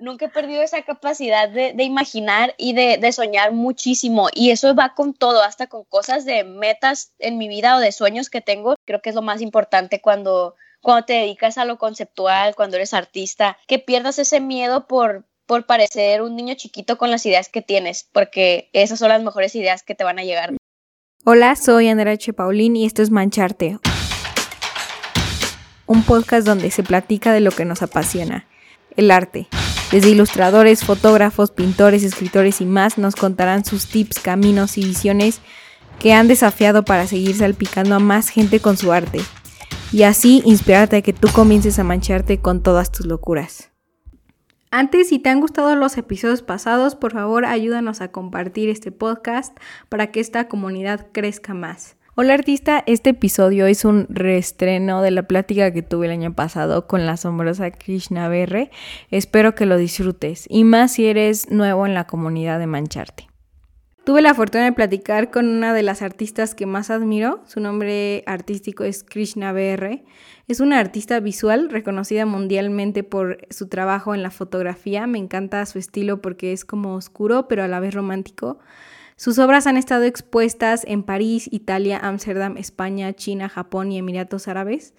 Nunca he perdido esa capacidad de, imaginar y de, de, soñar muchísimo. Y eso va con todo, hasta con cosas de metas en mi vida o de sueños que tengo. Creo que es lo más importante cuando, cuando te dedicas a lo conceptual, cuando eres artista, que pierdas ese miedo por, por parecer un niño chiquito con las ideas que tienes, porque esas son las mejores ideas que te van a llegar. Hola, soy Andrea H. Paulín y esto es Mancharte, un podcast donde se platica de lo que nos apasiona, el arte. Desde ilustradores, fotógrafos, pintores, escritores y más nos contarán sus tips, caminos y visiones que han desafiado para seguir salpicando a más gente con su arte y así inspirarte a que tú comiences a mancharte con todas tus locuras. Antes, si te han gustado los episodios pasados, por favor ayúdanos a compartir este podcast para que esta comunidad crezca más. Hola artista, este episodio es un reestreno de la plática que tuve el año pasado con la asombrosa Krishna Berre. Espero que lo disfrutes y más si eres nuevo en la comunidad de Mancharte. Tuve la fortuna de platicar con una de las artistas que más admiro. Su nombre artístico es Krishna BR. Es una artista visual reconocida mundialmente por su trabajo en la fotografía. Me encanta su estilo porque es como oscuro pero a la vez romántico. Sus obras han estado expuestas en París, Italia, Ámsterdam, España, China, Japón y Emiratos Árabes.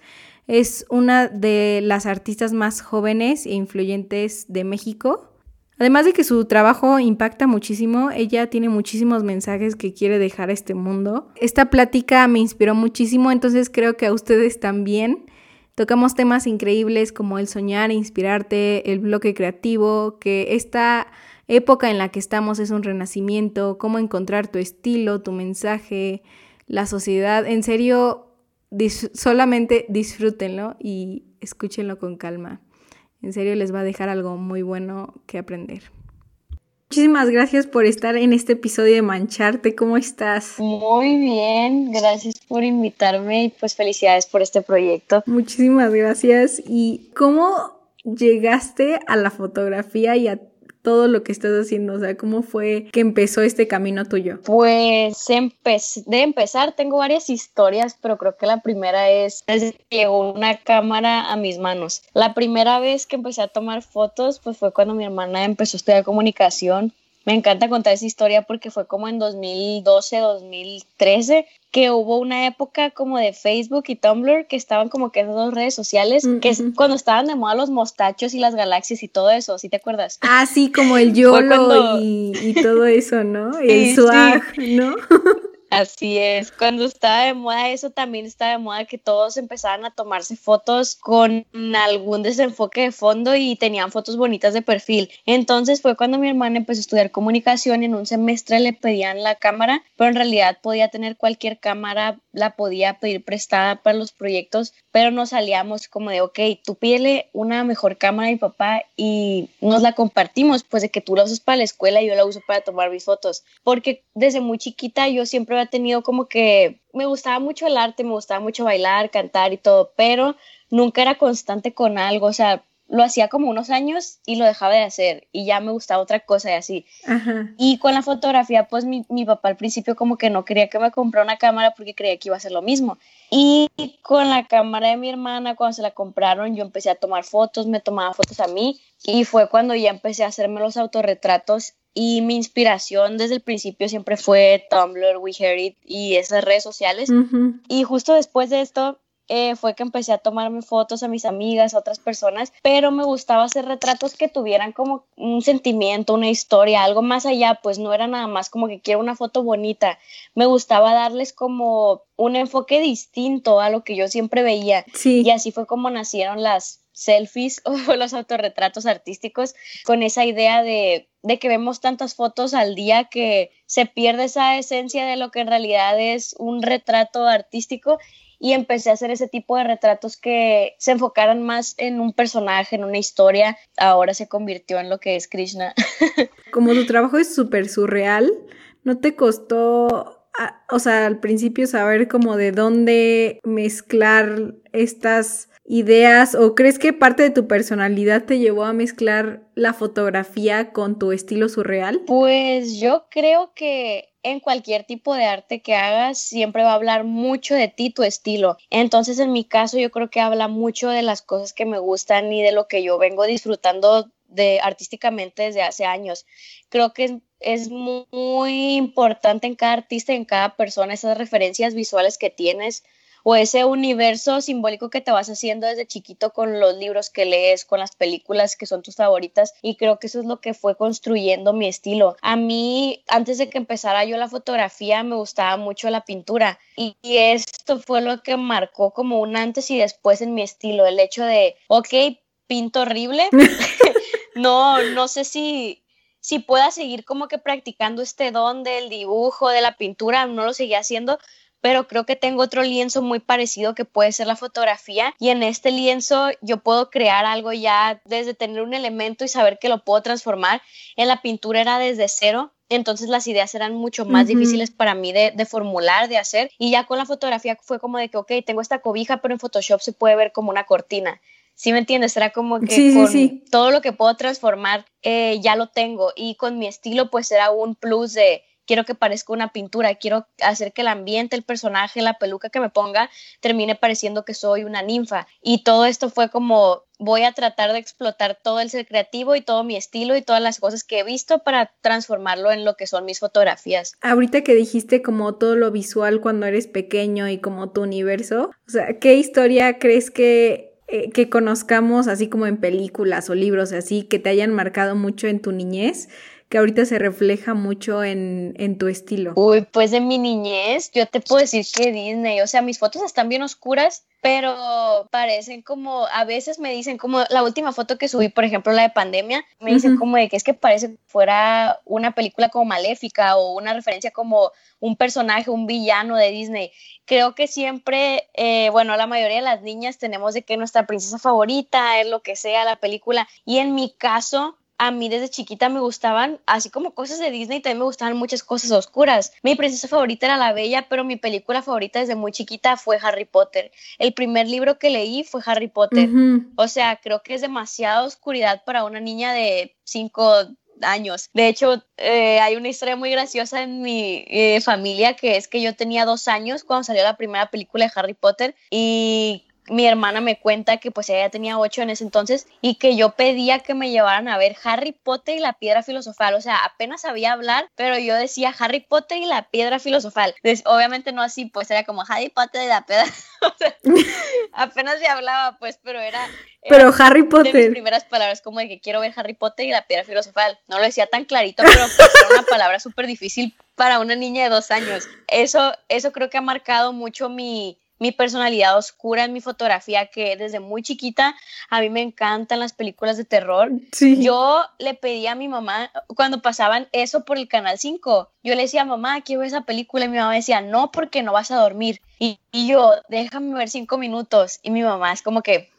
Es una de las artistas más jóvenes e influyentes de México. Además de que su trabajo impacta muchísimo, ella tiene muchísimos mensajes que quiere dejar a este mundo. Esta plática me inspiró muchísimo, entonces creo que a ustedes también. Tocamos temas increíbles como el soñar, inspirarte, el bloque creativo, que esta época en la que estamos es un renacimiento, cómo encontrar tu estilo, tu mensaje, la sociedad. En serio, solamente disfrútenlo y escúchenlo con calma. En serio les va a dejar algo muy bueno que aprender. Muchísimas gracias por estar en este episodio de Mancharte. ¿Cómo estás? Muy bien, gracias por invitarme y pues felicidades por este proyecto. Muchísimas gracias. ¿Y cómo llegaste a la fotografía y a todo lo que estás haciendo? O sea, ¿cómo fue que empezó este camino tuyo? Pues de empezar tengo varias historias, pero creo que la primera es desde que llegó una cámara a mis manos. La primera vez que empecé a tomar fotos, pues fue cuando mi hermana empezó a estudiar comunicación me encanta contar esa historia porque fue como en 2012, 2013, que hubo una época como de Facebook y Tumblr que estaban como que esas dos redes sociales, que es cuando estaban de moda los mostachos y las galaxias y todo eso, ¿sí te acuerdas? Ah, sí, como el YOLO y, todo eso, ¿no? El swag, ¿no? Así es, cuando estaba de moda eso también estaba de moda que todos empezaban a tomarse fotos con algún desenfoque de fondo y tenían fotos bonitas de perfil. Entonces fue cuando mi hermana empezó a estudiar comunicación en un semestre le pedían la cámara, pero en realidad podía tener cualquier cámara, la podía pedir prestada para los proyectos, pero nos salíamos como de, ok, tú pídele una mejor cámara a mi papá y nos la compartimos, pues de que tú la usas para la escuela y yo la uso para tomar mis fotos, porque desde muy chiquita yo siempre había tenido como que me gustaba mucho el arte, me gustaba mucho bailar, cantar y todo, pero nunca era constante con algo, o sea, lo hacía como unos años y lo dejaba de hacer y ya me gustaba otra cosa y así. Y con la fotografía, pues mi, mi, papá al principio como que no quería que me comprara una cámara porque creía que iba a ser lo mismo. Y con la cámara de mi hermana, cuando se la compraron, yo empecé a tomar fotos, me tomaba fotos a mí y fue cuando ya empecé a hacerme los autorretratos y mi inspiración desde el principio siempre fue Tumblr, WeHeard y esas redes sociales. Y justo después de esto eh, fue que empecé a tomarme fotos a mis amigas, a otras personas, pero me gustaba hacer retratos que tuvieran como un sentimiento, una historia, algo más allá, pues no era nada más como que quiero una foto bonita. Me gustaba darles como un enfoque distinto a lo que yo siempre veía. Y así fue como nacieron las selfies o los autorretratos artísticos con esa idea de, de, que vemos tantas fotos al día que se pierde esa esencia de lo que en realidad es un retrato artístico y empecé a hacer ese tipo de retratos que se enfocaran más en un personaje, en una historia. Ahora se convirtió en lo que es Krishna. Como tu trabajo es súper surreal, ¿no te costó o sea, al principio saber como de dónde mezclar estas ideas o crees que parte de tu personalidad te llevó a mezclar la fotografía con tu estilo surreal? Pues yo creo que en cualquier tipo de arte que hagas siempre va a hablar mucho de ti, tu estilo. Entonces en mi caso yo creo que habla mucho de las cosas que me gustan y de lo que yo vengo disfrutando de artísticamente desde hace años. Creo que es, muy importante en cada artista en cada persona esas referencias visuales que tienes o ese universo simbólico que te vas haciendo desde chiquito con los libros que lees, con las películas que son tus favoritas y creo que eso es lo que fue construyendo mi estilo. A mí, antes de que empezara yo la fotografía, me gustaba mucho la pintura y, esto fue lo que marcó como un antes y después en mi estilo, el hecho de, ok, pinto horrible, no, no sé si si pueda seguir como que practicando este don del dibujo, de la pintura, no lo seguía haciendo, pero creo que tengo otro lienzo muy parecido que puede ser la fotografía y en este lienzo yo puedo crear algo ya desde tener un elemento y saber que lo puedo transformar. En la pintura era desde cero, entonces las ideas eran mucho más difíciles para mí de, formular, de hacer. Y ya con la fotografía fue como de que, ok, tengo esta cobija, pero en Photoshop se puede ver como una cortina. ¿Sí me entiendes? Era como que con todo lo que puedo transformar eh, ya lo tengo. Y con mi estilo, pues era un plus de, quiero que parezca una pintura, quiero hacer que el ambiente, el personaje, la peluca que me ponga termine pareciendo que soy una ninfa. Y todo esto fue como voy a tratar de explotar todo el ser creativo y todo mi estilo y todas las cosas que he visto para transformarlo en lo que son mis fotografías. Ahorita que dijiste como todo lo visual cuando eres pequeño y como tu universo, o sea, ¿qué historia crees que eh, que conozcamos así como en películas o libros así que te hayan marcado mucho en tu niñez que ahorita se refleja mucho en, en tu estilo? Uy, pues de mi niñez, yo te puedo decir que Disney, o sea, mis fotos están bien oscuras, pero parecen como, a veces me dicen como la última foto que subí, por ejemplo, la de pandemia, me dicen como de que es que parece que fuera una película como maléfica o una referencia como un personaje, un villano de Disney. Creo que siempre, eh, bueno, la mayoría de las niñas tenemos de que nuestra princesa favorita es lo que sea la película y en mi caso a mí desde chiquita me gustaban, así como cosas de Disney, también me gustaban muchas cosas oscuras. Mi princesa favorita era La Bella, pero mi película favorita desde muy chiquita fue Harry Potter. El primer libro que leí fue Harry Potter. O sea, creo que es demasiada oscuridad para una niña de cinco años. De hecho, eh, hay una historia muy graciosa en mi eh, familia que es que yo tenía dos años cuando salió la primera película de Harry Potter y mi hermana me cuenta que pues ella tenía ocho en ese entonces y que yo pedía que me llevaran a ver Harry Potter y la piedra filosofal. O sea, apenas sabía hablar, pero yo decía Harry Potter y la piedra filosofal. obviamente no así, pues era como Harry Potter y la piedra. o sea, apenas se hablaba, pues, pero era, Pero Harry Potter. De mis primeras palabras como de que quiero ver Harry Potter y la piedra filosofal. No lo decía tan clarito, pero pues, era una palabra súper difícil para una niña de dos años. Eso, eso creo que ha marcado mucho mi mi personalidad oscura en mi fotografía, que desde muy chiquita a mí me encantan las películas de terror. Yo le pedí a mi mamá, cuando pasaban eso por el Canal 5, yo le decía, mamá, quiero ver esa película, y mi mamá decía, no, porque no vas a dormir. Y, y yo, déjame ver cinco minutos. Y mi mamá es como que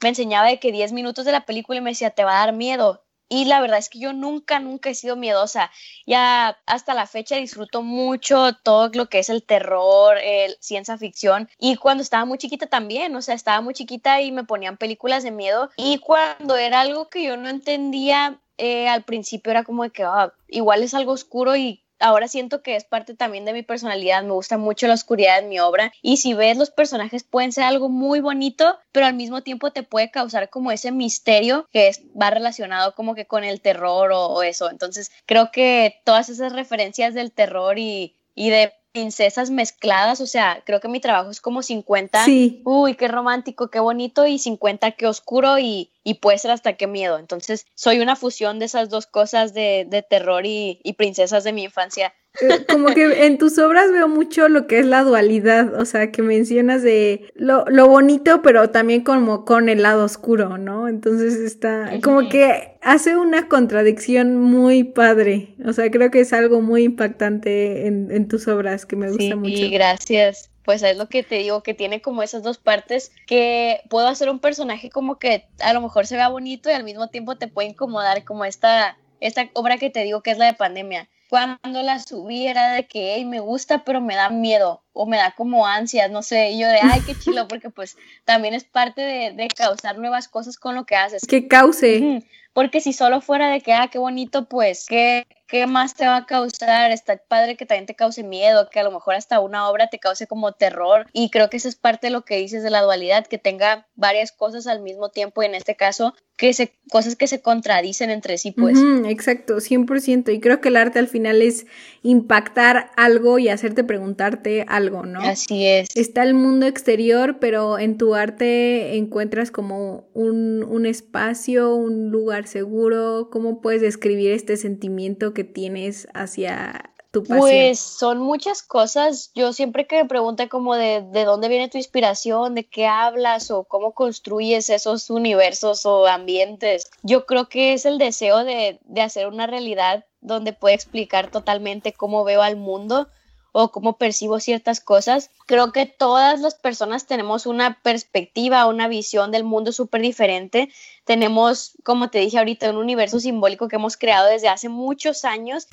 me enseñaba de que diez minutos de la película y me decía, te va a dar miedo. Y la verdad es que yo nunca, nunca he sido miedosa. Ya hasta la fecha disfruto mucho todo lo que es el terror, el ciencia ficción. Y cuando estaba muy chiquita también, o sea, estaba muy chiquita y me ponían películas de miedo. Y cuando era algo que yo no entendía, eh, al principio era como de que ah, igual es algo oscuro y ahora siento que es parte también de mi personalidad, me gusta mucho la oscuridad en mi obra y si ves los personajes pueden ser algo muy bonito, pero al mismo tiempo te puede causar como ese misterio que es, va relacionado como que con el terror o, eso. Entonces creo que todas esas referencias del terror y, y de princesas mezcladas, o sea, creo que mi trabajo es como 50, sí. uy, qué romántico, qué bonito, y 50, qué oscuro, y, y puede ser hasta qué miedo. Entonces, soy una fusión de esas dos cosas de, de terror y, y princesas de mi infancia. Eh, como que en tus obras veo mucho lo que es la dualidad, o sea, que mencionas de lo, lo bonito, pero también como con el lado oscuro, ¿no? Entonces está como que hace una contradicción muy padre, o sea, creo que es algo muy impactante en, en tus obras que me gusta mucho. Sí, gracias pues es lo que te digo, que tiene como esas dos partes que puedo hacer un personaje como que a lo mejor se vea bonito y al mismo tiempo te puede incomodar como esta, esta obra que te digo que es la de pandemia cuando la subí era de que me gusta, pero me da miedo o me da como ansias, no sé, y yo de, ay, qué chilo, porque pues también es parte de, de causar nuevas cosas con lo que haces. Que cause. Porque si solo fuera de que, ah, qué bonito, pues, ¿qué, ¿qué más te va a causar? Está padre que también te cause miedo, que a lo mejor hasta una obra te cause como terror. Y creo que eso es parte de lo que dices de la dualidad, que tenga varias cosas al mismo tiempo. Y en este caso, que se, cosas que se contradicen entre sí, pues. exacto, 100%. Y creo que el arte al final es impactar algo y hacerte preguntarte algo, ¿no? Así es. Está el mundo exterior, pero en tu arte encuentras como un, un espacio, un lugar seguro. ¿Cómo puedes describir este sentimiento que tienes hacia pues son muchas cosas. Yo siempre que me pregunto como de, de dónde viene tu inspiración, de qué hablas o cómo construyes esos universos o ambientes, yo creo que es el deseo de, de hacer una realidad donde pueda explicar totalmente cómo veo al mundo o cómo percibo ciertas cosas. Creo que todas las personas tenemos una perspectiva, una visión del mundo súper diferente. Tenemos, como te dije ahorita, un universo simbólico que hemos creado desde hace muchos años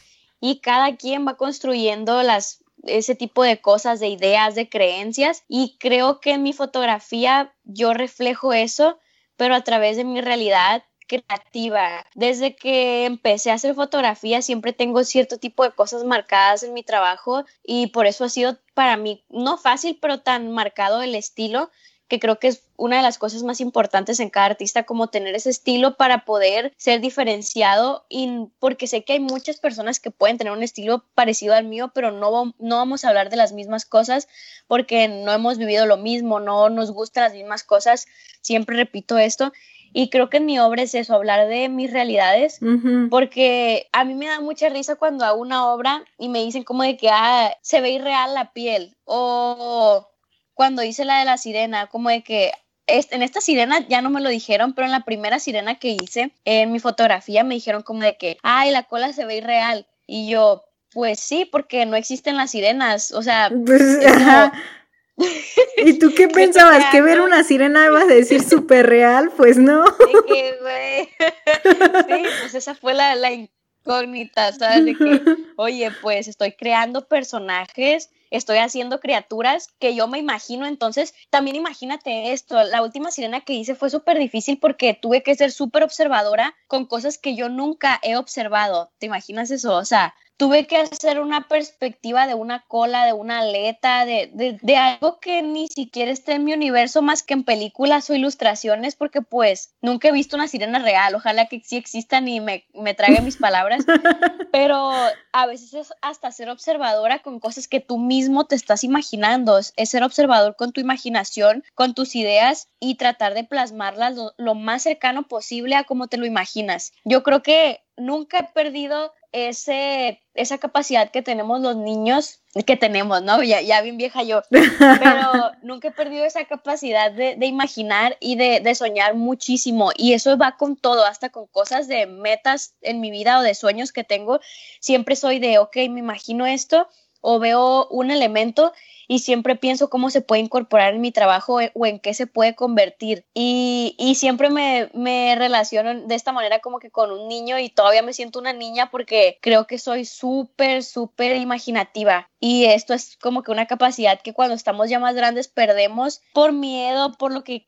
y cada quien va construyendo las ese tipo de cosas, de ideas, de creencias y creo que en mi fotografía yo reflejo eso, pero a través de mi realidad creativa. Desde que empecé a hacer fotografía siempre tengo cierto tipo de cosas marcadas en mi trabajo y por eso ha sido para mí no fácil, pero tan marcado el estilo que creo que es una de las cosas más importantes en cada artista, como tener ese estilo para poder ser diferenciado y porque sé que hay muchas personas que pueden tener un estilo parecido al mío, pero no, no vamos a hablar de las mismas cosas porque no hemos vivido lo mismo, no nos gustan las mismas cosas, siempre repito esto. Y creo que en mi obra es eso, hablar de mis realidades, porque a mí me da mucha risa cuando hago una obra y me dicen como de que ah, se ve irreal la piel o cuando hice la de la sirena, como de que en esta sirena ya no me lo dijeron, pero en la primera sirena que hice, en mi fotografía me dijeron como de que, ay, la cola se ve irreal. Y yo, pues sí, porque no existen las sirenas, o sea... Pues, ¿Y tú qué pensabas? ¿Que ver una sirena ibas a decir súper real? Pues no. sí, pues esa fue la, la incógnita, ¿sabes? De que, oye, pues estoy creando personajes estoy haciendo criaturas que yo me imagino, entonces también imagínate esto, la última sirena que hice fue súper difícil porque tuve que ser súper observadora con cosas que yo nunca he observado, ¿te imaginas eso? O sea, tuve que hacer una perspectiva de una cola, de una aleta, de, de, algo que ni siquiera está en mi universo más que en películas o ilustraciones, porque pues nunca he visto una sirena real, ojalá que sí existan y me, me traigan mis palabras, pero a veces es hasta ser observadora con cosas que tú mismo te estás imaginando, es, ser observador con tu imaginación, con tus ideas y tratar de plasmarlas lo, lo más cercano posible a como te lo imaginas. Yo creo que nunca he perdido ese, esa capacidad que tenemos los niños, que tenemos, ¿no? Ya, ya bien vieja yo, pero nunca he perdido esa capacidad de, de imaginar y de, de, soñar muchísimo. Y eso va con todo, hasta con cosas de metas en mi vida o de sueños que tengo. Siempre soy de, ok, me imagino esto o veo un elemento y siempre pienso cómo se puede incorporar en mi trabajo eh, o en qué se puede convertir. Y, y siempre me, me, relaciono de esta manera como que con un niño y todavía me siento una niña porque creo que soy súper, súper imaginativa. Y esto es como que una capacidad que cuando estamos ya más grandes perdemos por miedo, por lo que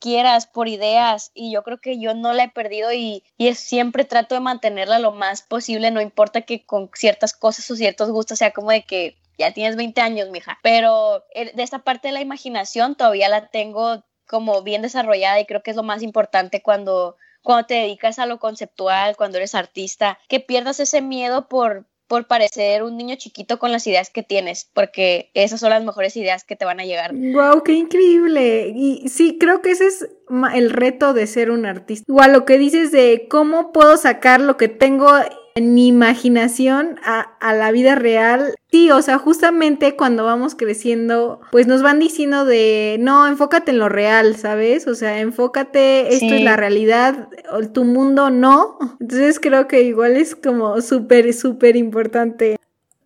quieras, por ideas. Y yo creo que yo no la he perdido y, y siempre trato de mantenerla lo más posible, no importa que con ciertas cosas o ciertos gustos sea como de que ya tienes 20 años, mija. Pero eh, de esta parte de la imaginación todavía la tengo como bien desarrollada y creo que es lo más importante cuando, cuando te dedicas a lo conceptual, cuando eres artista, que pierdas ese miedo por, por parecer un niño chiquito con las ideas que tienes, porque esas son las mejores ideas que te van a llegar. ¡Wow! ¡Qué increíble! Y sí, creo que ese es el reto de ser un artista. A lo que dices de cómo puedo sacar lo que tengo en mi imaginación a, a, la vida real. Sí, o sea, justamente cuando vamos creciendo, pues nos van diciendo de, no, enfócate en lo real, ¿sabes? O sea, enfócate, esto es la realidad, tu mundo no. Entonces creo que igual es como súper, súper importante.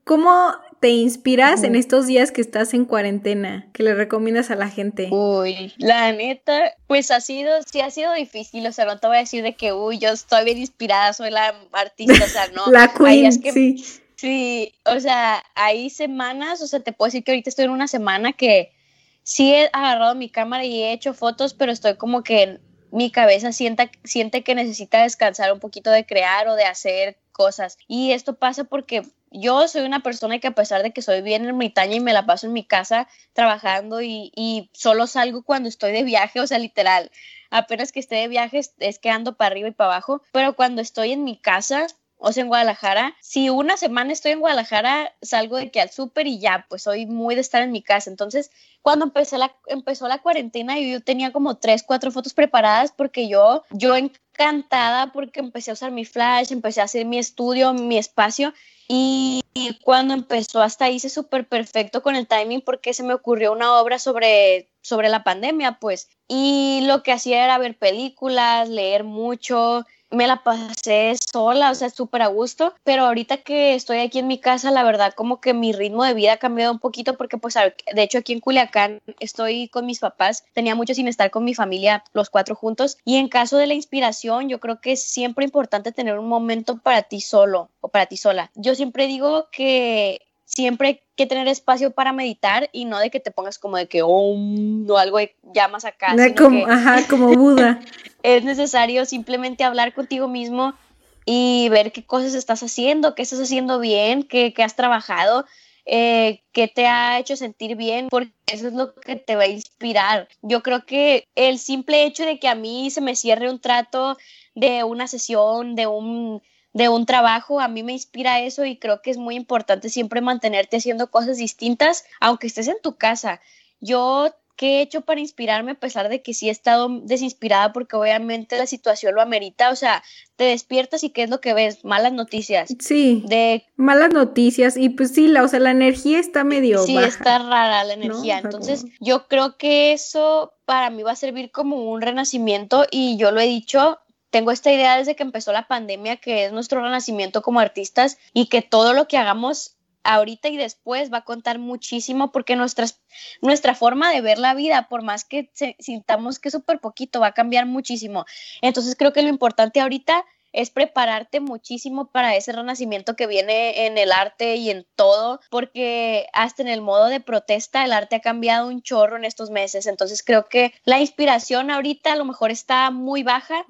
¿Cómo te inspiras en estos días que estás en cuarentena? ¿Qué le recomiendas a la gente? Uy, la neta, pues ha sido, sí ha sido difícil, o sea, no te voy a decir de que, uy, yo estoy bien inspirada, soy la artista, o sea, no. la queen, sí. Sí, o sea, hay semanas, o sea, te puedo decir que ahorita estoy en una semana que sí he agarrado mi cámara y he hecho fotos, pero estoy como que mi cabeza sienta, siente que necesita descansar un poquito de crear o de hacer cosas. Y esto pasa porque yo soy una persona que a pesar de que soy bien ermitaña y me la paso en mi casa trabajando y, y solo salgo cuando estoy de viaje, o sea, literal, apenas que esté de viaje es que ando para arriba y para abajo, pero cuando estoy en mi casa o sea, en Guadalajara, si una semana estoy en Guadalajara, salgo de que al súper y ya, pues soy muy de estar en mi casa. Entonces, cuando empecé la, empezó la cuarentena, yo, tenía como tres, cuatro fotos preparadas porque yo, yo encantada porque empecé a usar mi flash, empecé a hacer mi estudio, mi espacio y, cuando empezó hasta hice súper perfecto con el timing porque se me ocurrió una obra sobre, sobre la pandemia, pues. Y lo que hacía era ver películas, leer mucho, me la pasé sola, o sea, súper a gusto, pero ahorita que estoy aquí en mi casa, la verdad como que mi ritmo de vida ha cambiado un poquito porque pues de hecho aquí en Culiacán estoy con mis papás, tenía mucho sin estar con mi familia, los cuatro juntos, y en caso de la inspiración, yo creo que es siempre importante tener un momento para ti solo o para ti sola. Yo siempre digo que siempre hay que tener espacio para meditar y no de que te pongas como de que oh, no algo ya más acá. como, ajá, como Buda. es necesario simplemente hablar contigo mismo y ver qué cosas estás haciendo, qué estás haciendo bien, qué, qué has trabajado, eh, qué te ha hecho sentir bien, porque eso es lo que te va a inspirar. Yo creo que el simple hecho de que a mí se me cierre un trato de una sesión, de un de un trabajo, a mí me inspira eso y creo que es muy importante siempre mantenerte haciendo cosas distintas, aunque estés en tu casa. Yo ¿qué he hecho para inspirarme a pesar de que sí he estado desinspirada porque obviamente la situación lo amerita? O sea, te despiertas y ¿qué es lo que ves? Malas noticias. Sí. De malas noticias y pues sí, la, o sea, la energía está medio Sí, está rara la energía. Entonces, yo creo que eso para mí va a servir como un renacimiento y yo lo he dicho, tengo esta idea desde que empezó la pandemia, que es nuestro renacimiento como artistas y que todo lo que hagamos ahorita y después va a contar muchísimo porque nuestras, nuestra forma de ver la vida, por más que sintamos que es súper poquito, va a cambiar muchísimo. Entonces creo que lo importante ahorita es prepararte muchísimo para ese renacimiento que viene en el arte y en todo, porque hasta en el modo de protesta el arte ha cambiado un chorro en estos meses. Entonces creo que la inspiración ahorita a lo mejor está muy baja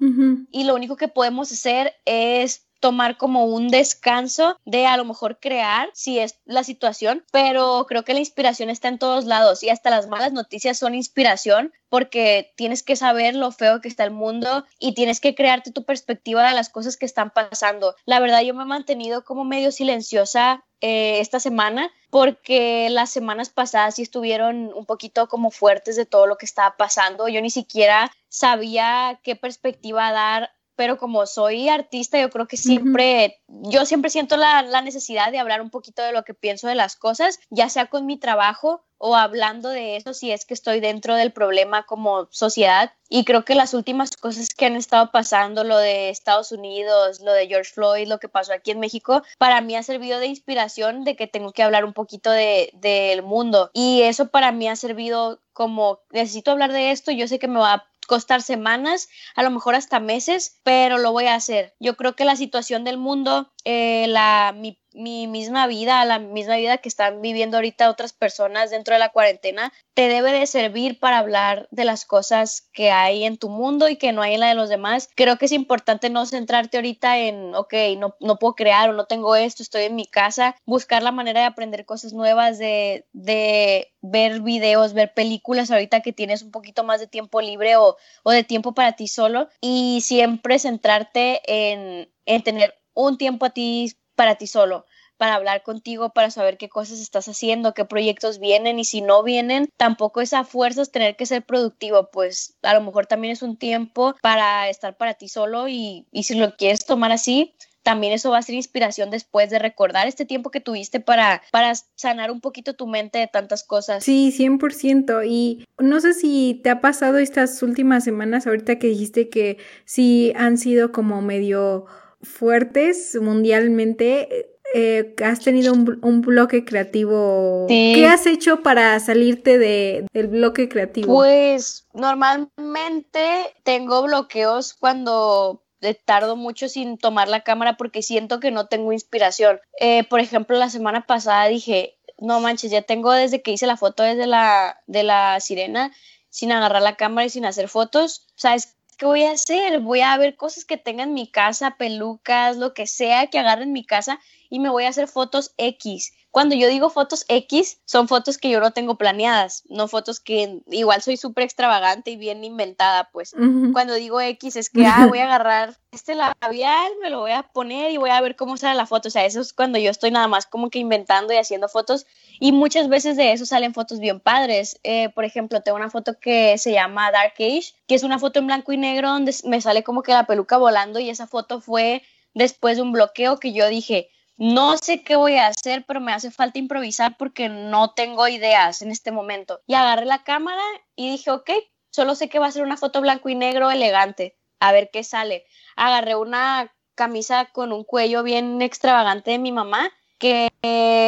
y lo único que podemos hacer es tomar como un descanso de a lo mejor crear si es la situación, pero creo que la inspiración está en todos lados y hasta las malas noticias son inspiración porque tienes que saber lo feo que está el mundo y tienes que crearte tu perspectiva de las cosas que están pasando. La verdad yo me he mantenido como medio silenciosa eh, esta semana porque las semanas pasadas sí estuvieron un poquito como fuertes de todo lo que estaba pasando. Yo ni siquiera sabía qué perspectiva dar pero como soy artista, yo creo que siempre, yo siempre siento la, la, necesidad de hablar un poquito de lo que pienso de las cosas, ya sea con mi trabajo o hablando de eso si es que estoy dentro del problema como sociedad. Y creo que las últimas cosas que han estado pasando, lo de Estados Unidos, lo de George Floyd, lo que pasó aquí en México, para mí ha servido de inspiración de que tengo que hablar un poquito de, del mundo. Y eso para mí ha servido como, necesito hablar de esto, yo sé que me va a costar semanas, a lo mejor hasta meses, pero lo voy a hacer. Yo creo que la situación del mundo, eh, la, mi, mi, misma vida, la misma vida que están viviendo ahorita otras personas dentro de la cuarentena, te debe de servir para hablar de las cosas que hay en tu mundo y que no hay en la de los demás. Creo que es importante no centrarte ahorita en, ok, no, no puedo crear o no tengo esto, estoy en mi casa, buscar la manera de aprender cosas nuevas, de, de ver videos, ver películas ahorita que tienes un poquito más de tiempo libre o, o de tiempo para ti solo y siempre centrarte en, en tener un tiempo a ti para ti solo para hablar contigo, para saber qué cosas estás haciendo, qué proyectos vienen y si no vienen, tampoco es a fuerzas tener que ser productivo, pues a lo mejor también es un tiempo para estar para ti solo y, y si lo quieres tomar así, también eso va a ser inspiración después de recordar este tiempo que tuviste para, para sanar un poquito tu mente de tantas cosas. Sí, 100%. Y no sé si te ha pasado estas últimas semanas, ahorita que dijiste que sí han sido como medio fuertes mundialmente. Eh, has tenido un, bloque creativo. ¿Qué has hecho para salirte de, del bloque creativo? Pues normalmente tengo bloqueos cuando tardo mucho sin tomar la cámara porque siento que no tengo inspiración. Eh, por ejemplo, la semana pasada dije, no manches, ya tengo desde que hice la foto desde la, de la sirena sin agarrar la cámara y sin hacer fotos. O sea, es ¿qué voy a hacer? Voy a ver cosas que tenga en mi casa, pelucas, lo que sea que agarre en mi casa y me voy a hacer fotos X. Cuando yo digo fotos X, son fotos que yo no tengo planeadas, no fotos que igual soy súper extravagante y bien inventada, pues. Cuando digo X es que, ah, voy a agarrar este labial, me lo voy a poner y voy a ver cómo sale la foto. O sea, eso es cuando yo estoy nada más como que inventando y haciendo fotos. Y muchas veces de eso salen fotos bien padres. Eh, por ejemplo, tengo una foto que se llama Dark Age, que es una foto en blanco y negro donde me sale como que la peluca volando y esa foto fue después de un bloqueo que yo dije, no sé qué voy a hacer, pero me hace falta improvisar porque no tengo ideas en este momento. Y agarré la cámara y dije, ok, solo sé que va a ser una foto blanco y negro elegante. A ver qué sale. Agarré una camisa con un cuello bien extravagante de mi mamá, que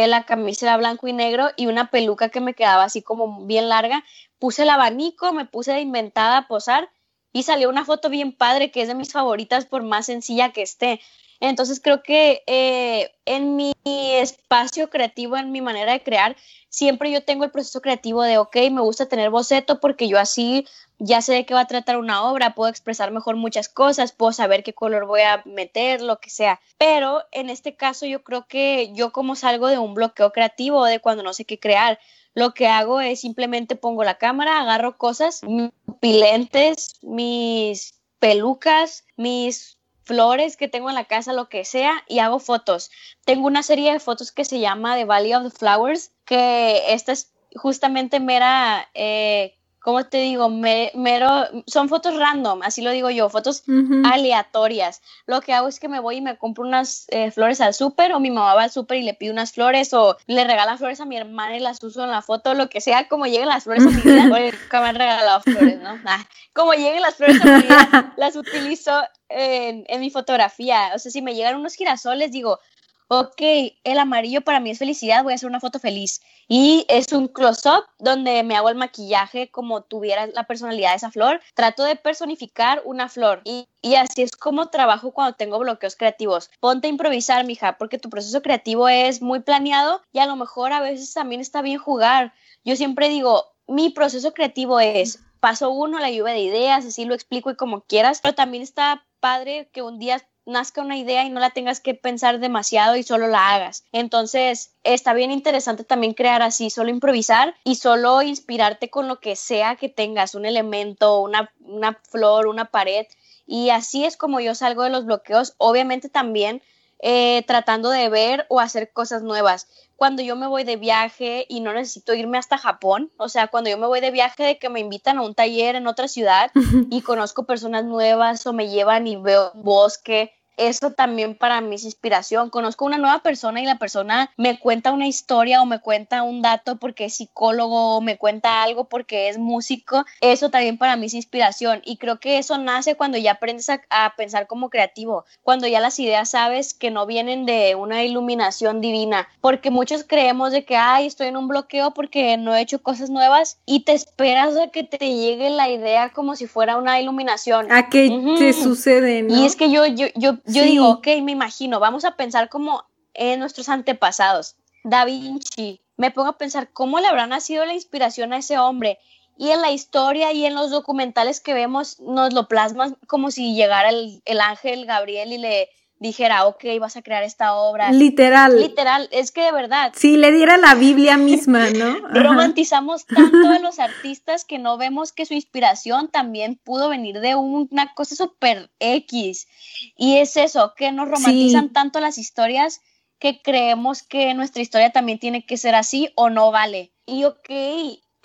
la camisa era blanco y negro y una peluca que me quedaba así como bien larga. Puse el abanico, me puse de inventada a posar y salió una foto bien padre que es de mis favoritas por más sencilla que esté. Entonces creo que eh, en mi espacio creativo, en mi manera de crear, siempre yo tengo el proceso creativo de, ok, me gusta tener boceto porque yo así ya sé de qué va a tratar una obra, puedo expresar mejor muchas cosas, puedo saber qué color voy a meter, lo que sea. Pero en este caso yo creo que yo como salgo de un bloqueo creativo de cuando no sé qué crear, lo que hago es simplemente pongo la cámara, agarro cosas, mis pilentes, mis pelucas, mis flores que tengo en la casa, lo que sea, y hago fotos. Tengo una serie de fotos que se llama The Valley of the Flowers, que esta es justamente mera eh, ¿cómo te digo? mero, son fotos random, así lo digo yo, fotos aleatorias. Lo que hago es que me voy y me compro unas eh, flores al súper o mi mamá va al súper y le pide unas flores o le regala flores a mi hermana y las uso en la foto, lo que sea, como lleguen las flores a mi vida, que me han regalado flores, ¿no? Ah, como lleguen las flores a mi vida, las utilizo en, en mi fotografía. O sea, si me llegan unos girasoles, digo, ok, el amarillo para mí es felicidad, voy a hacer una foto feliz. Y es un close-up donde me hago el maquillaje como tuviera la personalidad de esa flor. Trato de personificar una flor y, y así es como trabajo cuando tengo bloqueos creativos. Ponte a improvisar, mija, porque tu proceso creativo es muy planeado y a lo mejor a veces también está bien jugar. Yo siempre digo, mi proceso creativo es paso uno, la lluvia de ideas, así lo explico y como quieras, pero también está padre que un día nazca una idea y no la tengas que pensar demasiado y solo la hagas. Entonces, está bien interesante también crear así, solo improvisar y solo inspirarte con lo que sea que tengas, un elemento, una, una flor, una pared. Y así es como yo salgo de los bloqueos. Obviamente también eh, tratando de ver o hacer cosas nuevas. Cuando yo me voy de viaje y no necesito irme hasta Japón, o sea, cuando yo me voy de viaje de que me invitan a un taller en otra ciudad y conozco personas nuevas o me llevan y veo bosque eso también para mí es inspiración. Conozco una nueva persona y la persona me cuenta una historia o me cuenta un dato porque es psicólogo o me cuenta algo porque es músico. Eso también para mí es inspiración y creo que eso nace cuando ya aprendes a, pensar como creativo, cuando ya las ideas sabes que no vienen de una iluminación divina, porque muchos creemos de que, ay, estoy en un bloqueo porque no he hecho cosas nuevas y te esperas a que te llegue la idea como si fuera una iluminación. A que te sucede, ¿no? Y es que yo, yo, yo, yo digo, ok, me imagino, vamos a pensar como en nuestros antepasados. Da Vinci, me pongo a pensar cómo le habrá nacido la inspiración a ese hombre. Y en la historia y en los documentales que vemos nos lo plasman como si llegara el, el ángel Gabriel y le dijera, ok, vas a crear esta obra. Literal. Literal, es que de verdad. Sí, le diera la Biblia misma, ¿no? Romantizamos tanto a los artistas que no vemos que su inspiración también pudo venir de una cosa súper X. Y es eso, que nos romantizan tanto las historias que creemos que nuestra historia también tiene que ser así o no vale. Y ok,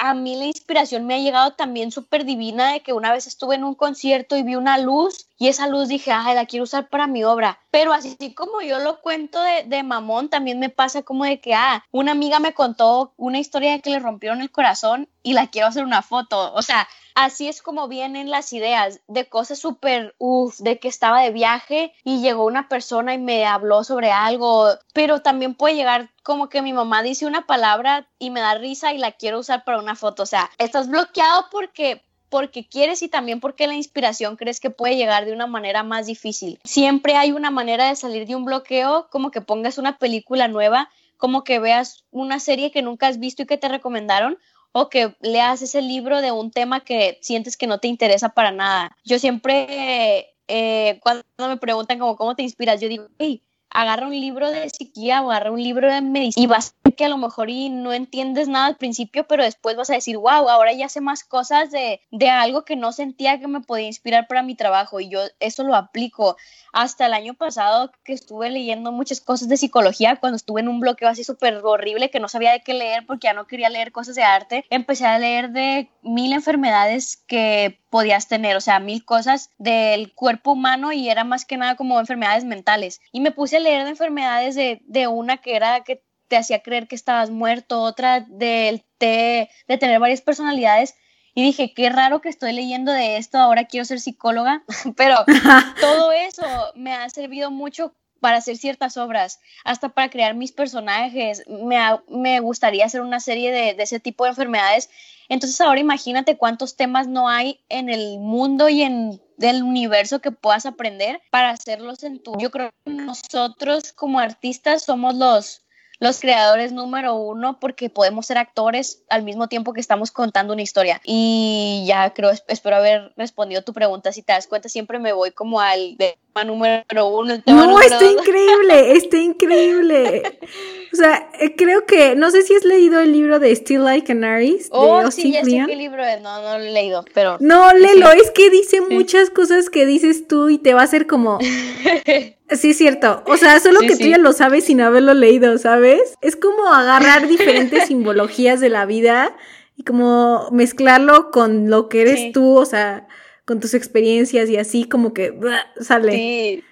a mí la inspiración me ha llegado también súper divina de que una vez estuve en un concierto y vi una luz y esa luz dije, ay, la quiero usar para mi obra. Pero así como yo lo cuento de, de, mamón, también me pasa como de que, ah, una amiga me contó una historia de que le rompieron el corazón y la quiero hacer una foto. O sea, así es como vienen las ideas de cosas súper, uff, de que estaba de viaje y llegó una persona y me habló sobre algo, pero también puede llegar como que mi mamá dice una palabra y me da risa y la quiero usar para una foto. O sea, estás bloqueado porque porque quieres y también porque la inspiración crees que puede llegar de una manera más difícil. Siempre hay una manera de salir de un bloqueo, como que pongas una película nueva, como que veas una serie que nunca has visto y que te recomendaron, o que leas ese libro de un tema que sientes que no te interesa para nada. Yo siempre, eh, cuando me preguntan como cómo te inspiras, yo digo, hey, agarra un libro de psiquía o agarra un libro de medicina y vas que a lo mejor y no entiendes nada al principio, pero después vas a decir, wow, ahora ya sé más cosas de, de algo que no sentía que me podía inspirar para mi trabajo y yo eso lo aplico. Hasta el año pasado que estuve leyendo muchas cosas de psicología, cuando estuve en un bloqueo así súper horrible que no sabía de qué leer porque ya no quería leer cosas de arte, empecé a leer de mil enfermedades que podías tener, o sea, mil cosas del cuerpo humano y era más que nada como enfermedades mentales. Y me puse a leer de enfermedades de, de una que era que te hacía creer que estabas muerto, otra del de, de tener varias personalidades. Y dije, qué raro que estoy leyendo de esto, ahora quiero ser psicóloga, pero todo eso me ha servido mucho para hacer ciertas obras, hasta para crear mis personajes. Me, me gustaría hacer una serie de, de, ese tipo de enfermedades. Entonces ahora imagínate cuántos temas no hay en el mundo y en el universo que puedas aprender para hacerlos en tu... Yo creo que nosotros como artistas somos los, los creadores número uno porque podemos ser actores al mismo tiempo que estamos contando una historia. Y ya creo, espero haber respondido tu pregunta. Si te das cuenta, siempre me voy como al tema número uno. El tema no, está increíble, está increíble. O sea, eh, creo que, no sé si has leído el libro de Still Like Canaries. Oh, sí, ya sé qué libro es. No, no lo he leído, pero. No, léelo, sí. es que dice muchas cosas que dices tú y te va a hacer como. Sí, es cierto. O sea, solo sí, que sí. tú ya lo sabes sin haberlo leído, ¿sabes? Es como agarrar diferentes simbologías de la vida y como mezclarlo con lo que eres sí. tú, o sea, con tus experiencias y así como que blah, sale. Sí.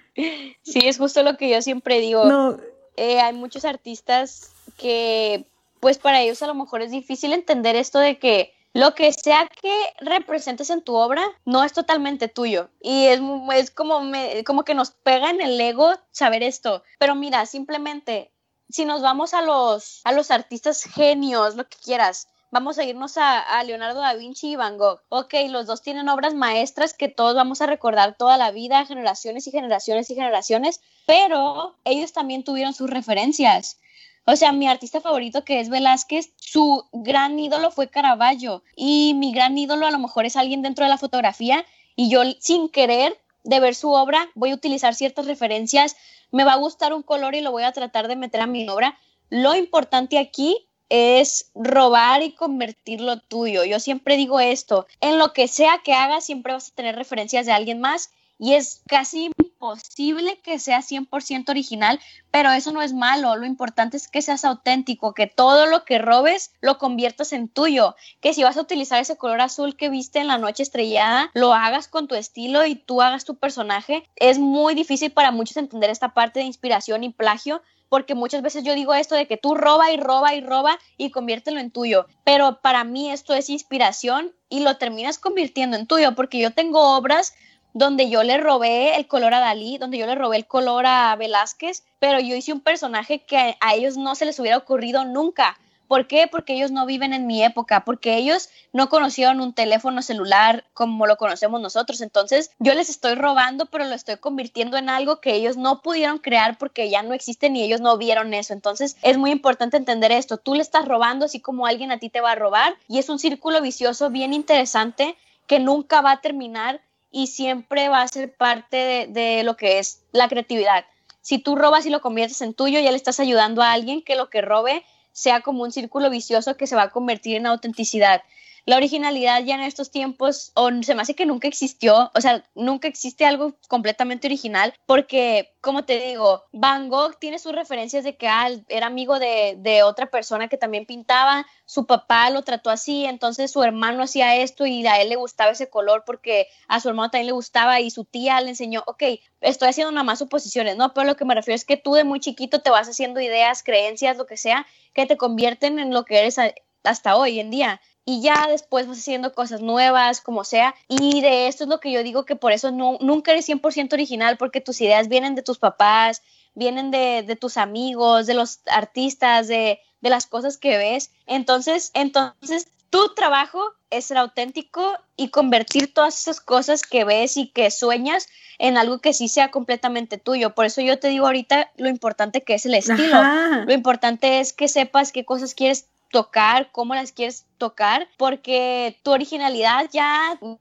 sí, es justo lo que yo siempre digo. No. Eh, hay muchos artistas que, pues para ellos a lo mejor es difícil entender esto de que lo que sea que representes en tu obra no es totalmente tuyo. Y es, es como, como que nos pega en el ego saber esto. Pero mira, simplemente, si nos vamos a los, a los artistas genios, lo que quieras, vamos a irnos a, a, Leonardo da Vinci y Van Gogh. Ok, los dos tienen obras maestras que todos vamos a recordar toda la vida, generaciones y generaciones y generaciones, pero ellos también tuvieron sus referencias. O sea, mi artista favorito que es Velázquez, su gran ídolo fue Caravaggio y mi gran ídolo a lo mejor es alguien dentro de la fotografía y yo sin querer de ver su obra voy a utilizar ciertas referencias, me va a gustar un color y lo voy a tratar de meter a mi obra. Lo importante aquí es robar y convertirlo tuyo. Yo siempre digo esto, en lo que sea que hagas siempre vas a tener referencias de alguien más y es casi imposible que sea 100% original, pero eso no es malo, lo importante es que seas auténtico, que todo lo que robes lo conviertas en tuyo, que si vas a utilizar ese color azul que viste en la noche estrellada, lo hagas con tu estilo y tú hagas tu personaje. Es muy difícil para muchos entender esta parte de inspiración y plagio, porque muchas veces yo digo esto de que tú roba y roba y roba y conviértelo en tuyo, pero para mí esto es inspiración y lo terminas convirtiendo en tuyo, porque yo tengo obras donde yo le robé el color a Dalí, donde yo le robé el color a Velázquez, pero yo hice un personaje que a ellos no se les hubiera ocurrido nunca. ¿Por qué? Porque ellos no viven en mi época, porque ellos no conocieron un teléfono celular como lo conocemos nosotros. Entonces yo les estoy robando, pero lo estoy convirtiendo en algo que ellos no pudieron crear porque ya no existen y ellos no vieron eso. Entonces es muy importante entender esto. Tú le estás robando así como alguien a ti te va a robar y es un círculo vicioso bien interesante que nunca va a terminar y siempre va a ser parte de, de, lo que es la creatividad. Si tú robas y lo conviertes en tuyo, ya le estás ayudando a alguien que lo que robe sea como un círculo vicioso que se va a convertir en autenticidad. La originalidad ya en estos tiempos, o se me hace que nunca existió, o sea, nunca existe algo completamente original, porque, como te digo, Van Gogh tiene sus referencias de que ah, era amigo de, otra persona que también pintaba, su papá lo trató así, entonces su hermano hacía esto y a él le gustaba ese color porque a su hermano también le gustaba y su tía le enseñó, ok, estoy haciendo nada más suposiciones, ¿no? Pero lo que me refiero es que tú de muy chiquito te vas haciendo ideas, creencias, lo que sea, que te convierten en lo que eres hasta hoy en día y ya después vas haciendo cosas nuevas, como sea. Y de esto es lo que yo digo que por eso no, nunca eres 100% original, porque tus ideas vienen de tus papás, vienen de, de tus amigos, de los artistas, de, de, las cosas que ves. Entonces, entonces tu trabajo es ser auténtico y convertir todas esas cosas que ves y que sueñas en algo que sí sea completamente tuyo. Por eso yo te digo ahorita lo importante que es el estilo. Ajá. Lo importante es que sepas qué cosas quieres tocar, cómo las quieres tocar, porque tu originalidad ya no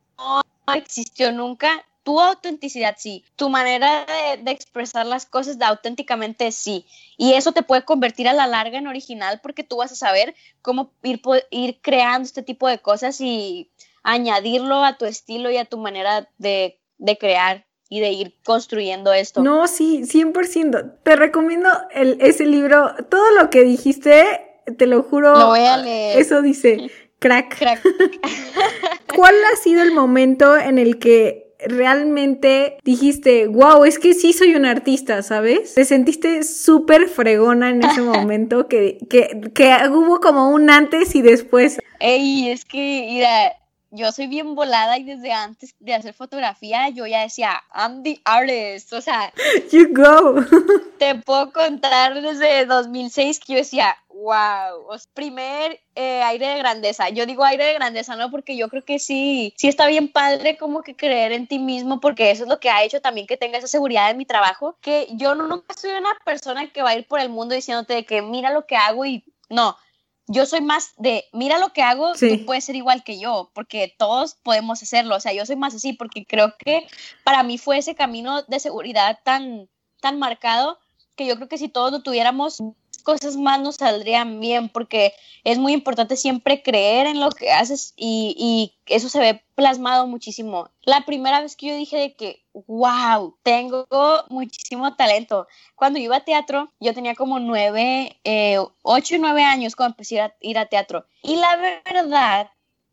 existió nunca. Tu autenticidad sí, tu manera de, expresar las cosas auténticamente sí. Y eso te puede convertir a la larga en original porque tú vas a saber cómo ir, ir creando este tipo de cosas y añadirlo a tu estilo y a tu manera de, de crear y de ir construyendo esto. No, sí, 100%. Te recomiendo el, ese libro. Todo lo que dijiste, te lo juro. Lo voy a leer. Eso dice, crack. Crack. ¿Cuál ha sido el momento en el que realmente dijiste, wow, es que sí soy un artista, ¿sabes? Te sentiste súper fregona en ese momento que, que, que hubo como un antes y después. Ey, es que, mira, yo soy bien volada y desde antes de hacer fotografía yo ya decía, I'm the artist, o sea, you go. te puedo contar desde 2006 que yo decía, wow, primer eh, aire de grandeza. Yo digo aire de grandeza, ¿no? Porque yo creo que sí, sí está bien padre como que creer en ti mismo, porque eso es lo que ha hecho también que tenga esa seguridad en mi trabajo, que yo nunca soy una persona que va a ir por el mundo diciéndote de que mira lo que hago y no yo soy más de, mira lo que hago, tú puedes ser igual que yo, porque todos podemos hacerlo. O sea, yo soy más así porque creo que para mí fue ese camino de seguridad tan, tan marcado que yo creo que si todos lo tuviéramos, cosas más nos saldrían bien, porque es muy importante siempre creer en lo que haces y, eso se ve plasmado muchísimo. La primera vez que yo dije de que, wow, tengo muchísimo talento. Cuando iba a teatro, yo tenía como nueve, eh, ocho y nueve años cuando empecé a ir a teatro. Y la verdad,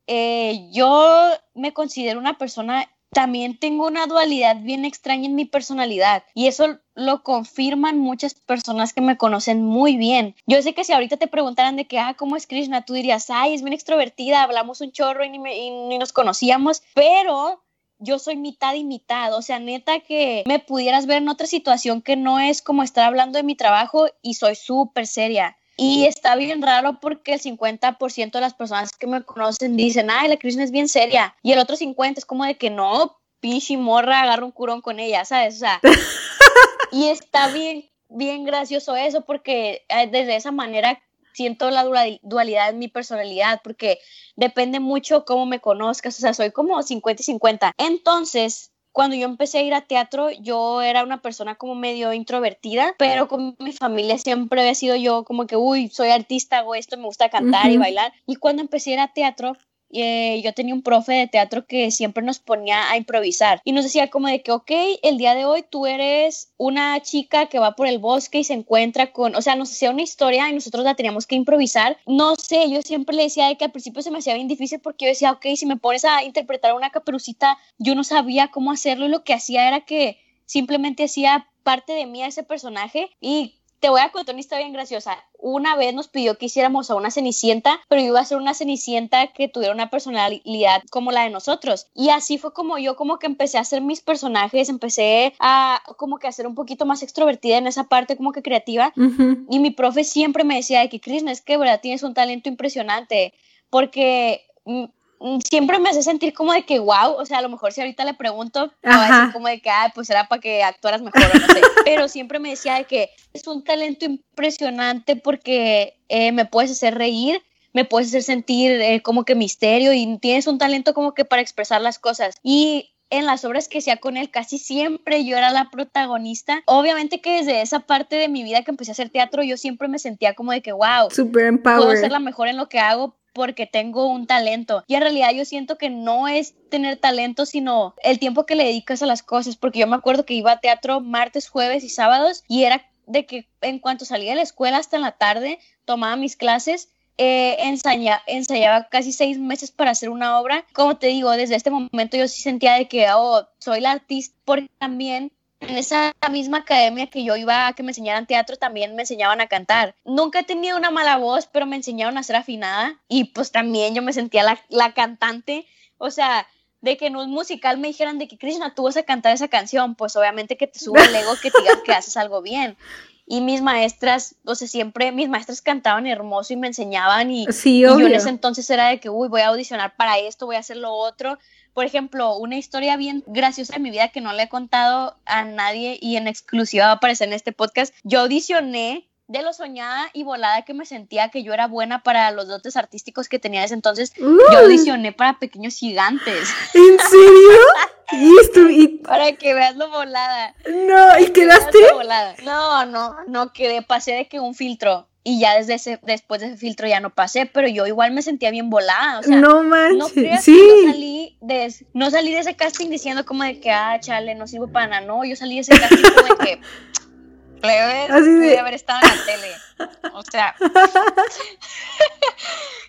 eh, yo me considero una persona también tengo una dualidad bien extraña en mi personalidad y eso lo confirman muchas personas que me conocen muy bien. Yo sé que si ahorita te preguntaran de que, ah, ¿cómo es Krishna? Tú dirías, ay, es bien extrovertida, hablamos un chorro y ni, nos conocíamos, pero yo soy mitad y mitad, o sea, neta que me pudieras ver en otra situación que no es como estar hablando de mi trabajo y soy súper seria. Y está bien raro porque el 50% de las personas que me conocen dicen, ay, la Krishna es bien seria. Y el otro 50% es como de que no, pinche morra, agarra un curón con ella, ¿sabes? O sea, y está bien, bien gracioso eso porque eh, desde esa manera siento la dualidad en mi personalidad porque depende mucho cómo me conozcas, o sea, soy como 50 y 50. Entonces, cuando yo empecé a ir a teatro, yo era una persona como medio introvertida, pero con mi familia siempre había sido yo como que, uy, soy artista, hago esto, me gusta cantar y bailar. Y cuando empecé a ir a teatro, eh, yo tenía un profe de teatro que siempre nos ponía a improvisar y nos decía como de que, ok, el día de hoy tú eres una chica que va por el bosque y se encuentra con, o sea, nos hacía una historia y nosotros la teníamos que improvisar. No sé, yo siempre le decía de que al principio se me hacía bien difícil porque yo decía, ok, si me pones a interpretar una caperucita, yo no sabía cómo hacerlo y lo que hacía era que simplemente hacía parte de mí a ese personaje y te voy a contar una historia bien graciosa. Una vez nos pidió que hiciéramos a una cenicienta, pero iba a ser una cenicienta que tuviera una personalidad como la de nosotros. Y así fue como yo como que empecé a hacer mis personajes, empecé a como que a ser un poquito más extrovertida en esa parte como que creativa. Y mi profe siempre me decía de que, Krishna, es que verdad tienes un talento impresionante, porque mm, siempre me hace sentir como de que, wow, o sea, a lo mejor si ahorita le pregunto, va a decir como de que, ah, pues era para que actuaras mejor o no sé. Pero siempre me decía de que es un talento impresionante porque eh, me puedes hacer reír, me puedes hacer sentir eh, como que misterio y tienes un talento como que para expresar las cosas. Y en las obras que hacía con él casi siempre yo era la protagonista. Obviamente que desde esa parte de mi vida que empecé a hacer teatro yo siempre me sentía como de que wow, super empowered. Puedo ser la mejor en lo que hago porque tengo un talento. Y en realidad yo siento que no es tener talento, sino el tiempo que le dedicas a las cosas, porque yo me acuerdo que iba a teatro martes, jueves y sábados y era de que en cuanto salía de la escuela hasta en la tarde, tomaba mis clases eh, ensayaba casi seis meses para hacer una obra. Como te digo, desde este momento yo sí sentía de que oh, soy la artista, porque también en esa misma academia que yo iba a que me enseñaran teatro, también me enseñaban a cantar. Nunca he tenido una mala voz, pero me enseñaron a ser afinada y pues también yo me sentía la, la cantante. O sea, de que en un musical me dijeran de que Krishna, tú vas a cantar esa canción, pues obviamente que te sube el ego que te digan que haces algo bien. Y mis maestras, o sea, siempre mis maestras cantaban hermoso y me enseñaban y, y yo en ese entonces era de que, uy, voy a audicionar para esto, voy a hacer lo otro por ejemplo, una historia bien graciosa de mi vida que no le he contado a nadie y en exclusiva va a aparecer en este podcast. Yo audicioné de lo soñada y volada que me sentía que yo era buena para los dotes artísticos que tenía ese entonces, yo audicioné para pequeños gigantes. ¿En serio? ¿Y esto? y- para que veas lo volada. No, ¿y quedaste? volada. No, no, no quedé, pasé de que un filtro. Y ya desde ese, después de ese filtro ya no pasé, pero yo igual me sentía bien volada. O sea, no no manches. creas sí. que yo salí de, no salí de ese casting diciendo como de que, ah, chale, no sirvo para nada. No, yo salí de ese casting como de que, plebe, Así de- haber estado en la tele. O sea.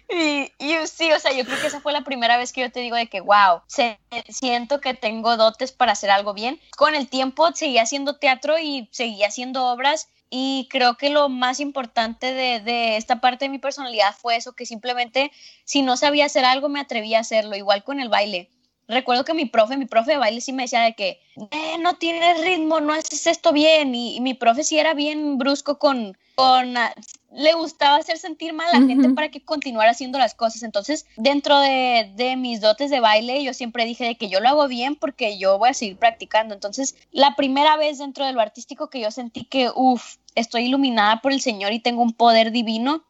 y, y sí, o sea, yo creo que esa fue la primera vez que yo te digo de que, wow, se- siento que tengo dotes para hacer algo bien. Con el tiempo seguí haciendo teatro y seguí haciendo obras. Y creo que lo más importante de, de esta parte de mi personalidad fue eso, que simplemente si no sabía hacer algo me atreví a hacerlo, igual con el baile. Recuerdo que mi profe, mi profe de baile sí me decía de que "Eh, no tienes ritmo, no haces esto bien. Y, y mi profe sí era bien brusco con, con ah, le gustaba hacer sentir mal a la gente para que continuara haciendo las cosas. Entonces, dentro de, de mis dotes de baile, yo siempre dije de que yo lo hago bien porque yo voy a seguir practicando. Entonces, la primera vez dentro de lo artístico que yo sentí que, uff, estoy iluminada por el Señor y tengo un poder divino,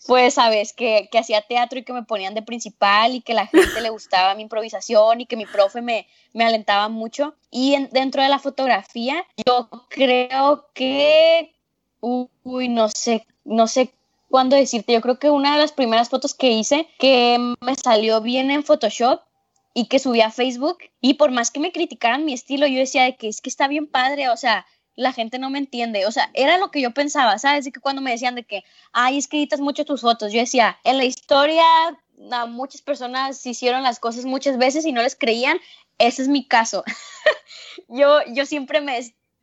fue, sabes, que, que hacía teatro y que me ponían de principal y que la gente le gustaba mi improvisación y que mi profe me, me alentaba mucho. Y en- dentro de la fotografía, yo creo que, uy, no sé, no sé cuándo decirte, yo creo que una de las primeras fotos que hice que me salió bien en Photoshop y que subí a Facebook y por más que me criticaran mi estilo, yo decía de que es que está bien padre, o sea, la gente no me entiende, o sea, era lo que yo pensaba, ¿sabes? Y que cuando me decían de que, ay, es que editas mucho tus fotos, yo decía, en la historia a muchas personas hicieron las cosas muchas veces y no les creían, ese es mi caso. yo, yo siempre me,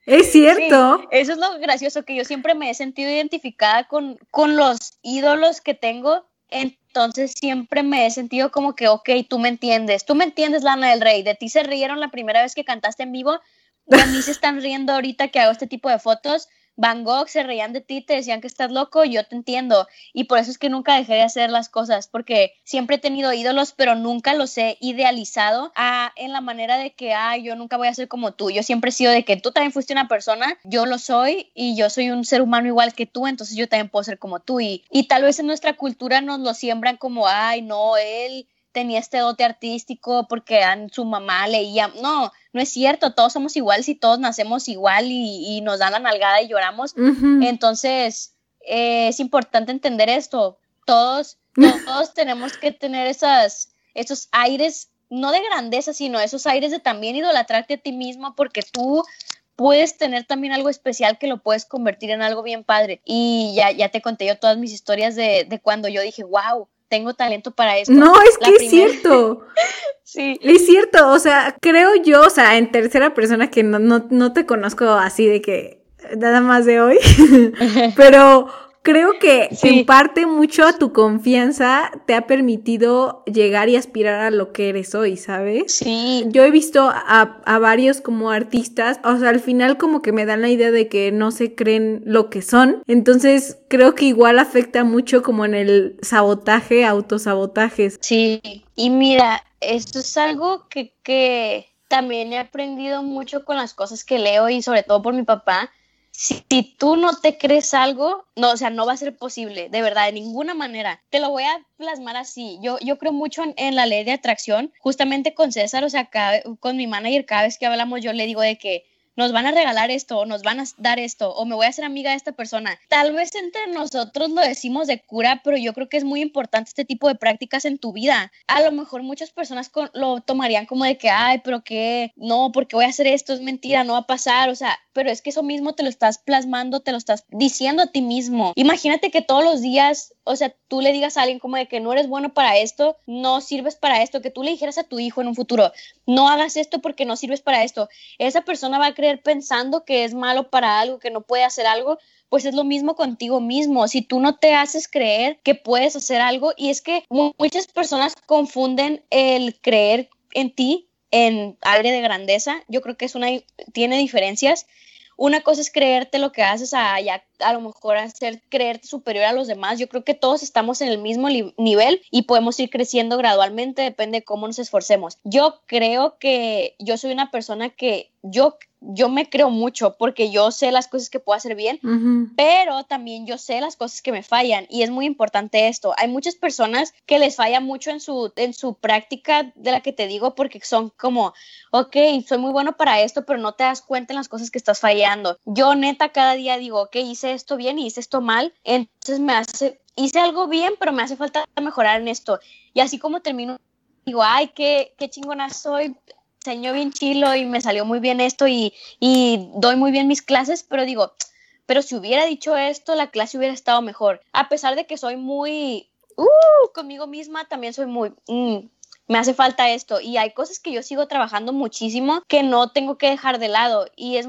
Es cierto. Sí, eso es lo gracioso, que yo siempre me he sentido identificada con, con los ídolos que tengo. Entonces siempre me he sentido como que, ok, tú me entiendes, tú me entiendes, Lana del Rey. De ti se rieron la primera vez que cantaste en vivo, de mí se están riendo ahorita que hago este tipo de fotos. Van Gogh se reían de ti, te decían que estás loco, yo te entiendo. Y por eso es que nunca dejé de hacer las cosas, porque siempre he tenido ídolos, pero nunca los he idealizado a, en la manera de que, ay, yo nunca voy a ser como tú. Yo siempre he sido de que tú también fuiste una persona, yo lo soy y yo soy un ser humano igual que tú, entonces yo también puedo ser como tú. Y, y tal vez en nuestra cultura nos lo siembran como, ay, no, él tenía este dote artístico porque a su mamá leía. No, no es cierto, todos somos iguales y todos nacemos igual y, y nos dan la nalgada y lloramos. Entonces, eh, es importante entender esto. Todos, todos tenemos que tener esas, esos aires, no de grandeza, sino esos aires de también idolatrarte a ti mismo, porque tú puedes tener también algo especial que lo puedes convertir en algo bien padre. Y ya, ya te conté yo todas mis historias de, de cuando yo dije, wow, tengo talento para esto. No, es La que es cierto. Sí. Es cierto, o sea, creo yo, o sea, en tercera persona que no, no, no te conozco así de que nada más de hoy, pero creo que Sí. en parte mucho a tu confianza te ha permitido llegar y aspirar a lo que eres hoy, ¿sabes? Sí, Yo he visto a, a varios como artistas, o sea, al final como que me dan la idea de que no se creen lo que son, entonces creo que igual afecta mucho como en el sabotaje, autosabotajes. Sí, y mira, esto es algo que, que también he aprendido mucho con las cosas que leo y sobre todo por mi papá. Si, tú no te crees algo, no, o sea, no va a ser posible, de verdad, de ninguna manera. Te lo voy a plasmar así. Yo, yo creo mucho en, en la ley de atracción, justamente con César, o sea, cada- con mi manager, cada vez que hablamos, yo le digo de que nos van a regalar esto, o nos van a dar esto, o me voy a hacer amiga de esta persona. Tal vez entre nosotros lo decimos de cura, pero yo creo que es muy importante este tipo de prácticas en tu vida. A lo mejor muchas personas lo tomarían como de que, ay, pero qué, no, porque voy a hacer esto, es mentira, no va a pasar, o sea, pero es que eso mismo te lo estás plasmando, te lo estás diciendo a ti mismo. Imagínate que todos los días, o sea, tú le digas a alguien como de que no eres bueno para esto, no sirves para esto, que tú le dijeras a tu hijo en un futuro, no hagas esto porque no sirves para esto. Esa persona va a creer pensando que es malo para algo, que no puede hacer algo, pues es lo mismo contigo mismo. Si tú no te haces creer que puedes hacer algo, y es que mu- muchas personas confunden el creer en ti en área de grandeza, yo creo que es una, tiene diferencias. Una cosa es creerte lo que haces a, a lo mejor hacer creerte superior a los demás. Yo creo que todos estamos en el mismo nivel y podemos ir creciendo gradualmente, depende de cómo nos esforcemos. Yo creo que yo soy una persona que yo yo me creo mucho porque yo sé las cosas que puedo hacer bien, pero también yo sé las cosas que me fallan y es muy importante esto. Hay muchas personas que les falla mucho en su, en su práctica de la que te digo porque son como, ok, soy muy bueno para esto, pero no te das cuenta en las cosas que estás fallando. Yo neta cada día digo, ok, hice esto bien y hice esto mal, entonces me hace, hice algo bien, pero me hace falta mejorar en esto. Y así como termino digo, ay, qué, qué chingona soy, enseño bien chilo y me salió muy bien esto y, y doy muy bien mis clases, pero digo, pero si hubiera dicho esto, la clase hubiera estado mejor. A pesar de que soy muy, uh, conmigo misma, también soy muy, mm, me hace falta esto. Y hay cosas que yo sigo trabajando muchísimo que no tengo que dejar de lado. Y es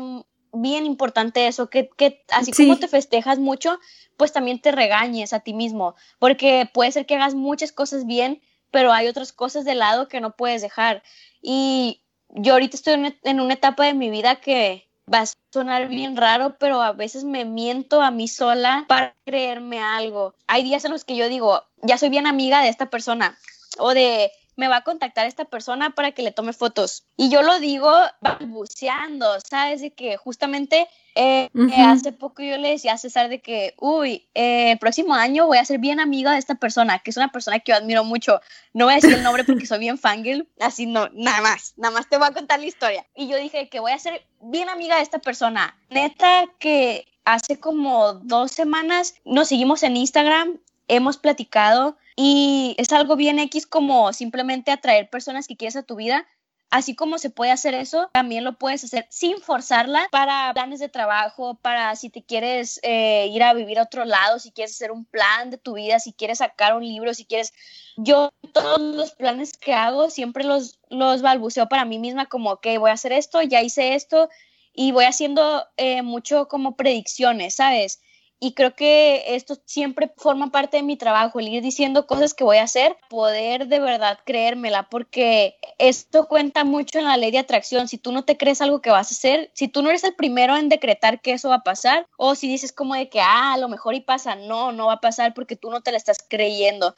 bien importante eso, que, que así como te festejas mucho, pues también te regañes a ti mismo, porque puede ser que hagas muchas cosas bien, pero hay otras cosas de lado que no puedes dejar. Y yo ahorita estoy en una etapa de mi vida que va a sonar bien raro, pero a veces me miento a mí sola para creerme algo. Hay días en los que yo digo, ya soy bien amiga de esta persona o de me va a contactar esta persona para que le tome fotos. Y yo lo digo balbuceando, ¿sabes? De que justamente eh, hace poco yo le decía a César de que, uy, eh, el próximo año voy a ser bien amiga de esta persona, que es una persona que yo admiro mucho. No voy a decir el nombre porque soy bien fangirl, así no, nada más, nada más te voy a contar la historia. Y yo dije que voy a ser bien amiga de esta persona. Neta que hace como dos semanas nos seguimos en Instagram, hemos platicado y es algo bien X como simplemente atraer personas que quieres a tu vida. Así como se puede hacer eso, también lo puedes hacer sin forzarla para planes de trabajo, para si te quieres eh, ir a vivir a otro lado, si quieres hacer un plan de tu vida, si quieres sacar un libro, si quieres... Yo todos los planes que hago siempre los, los balbuceo para mí misma como, ok, voy a hacer esto, ya hice esto y voy haciendo eh, mucho como predicciones, ¿sabes? Y creo que esto siempre forma parte de mi trabajo, el ir diciendo cosas que voy a hacer, poder de verdad creérmela, porque esto cuenta mucho en la ley de atracción. Si tú no te crees algo que vas a hacer, si tú no eres el primero en decretar que eso va a pasar, o si dices como de que, ah, a lo mejor y pasa, no, no va a pasar porque tú no te la estás creyendo.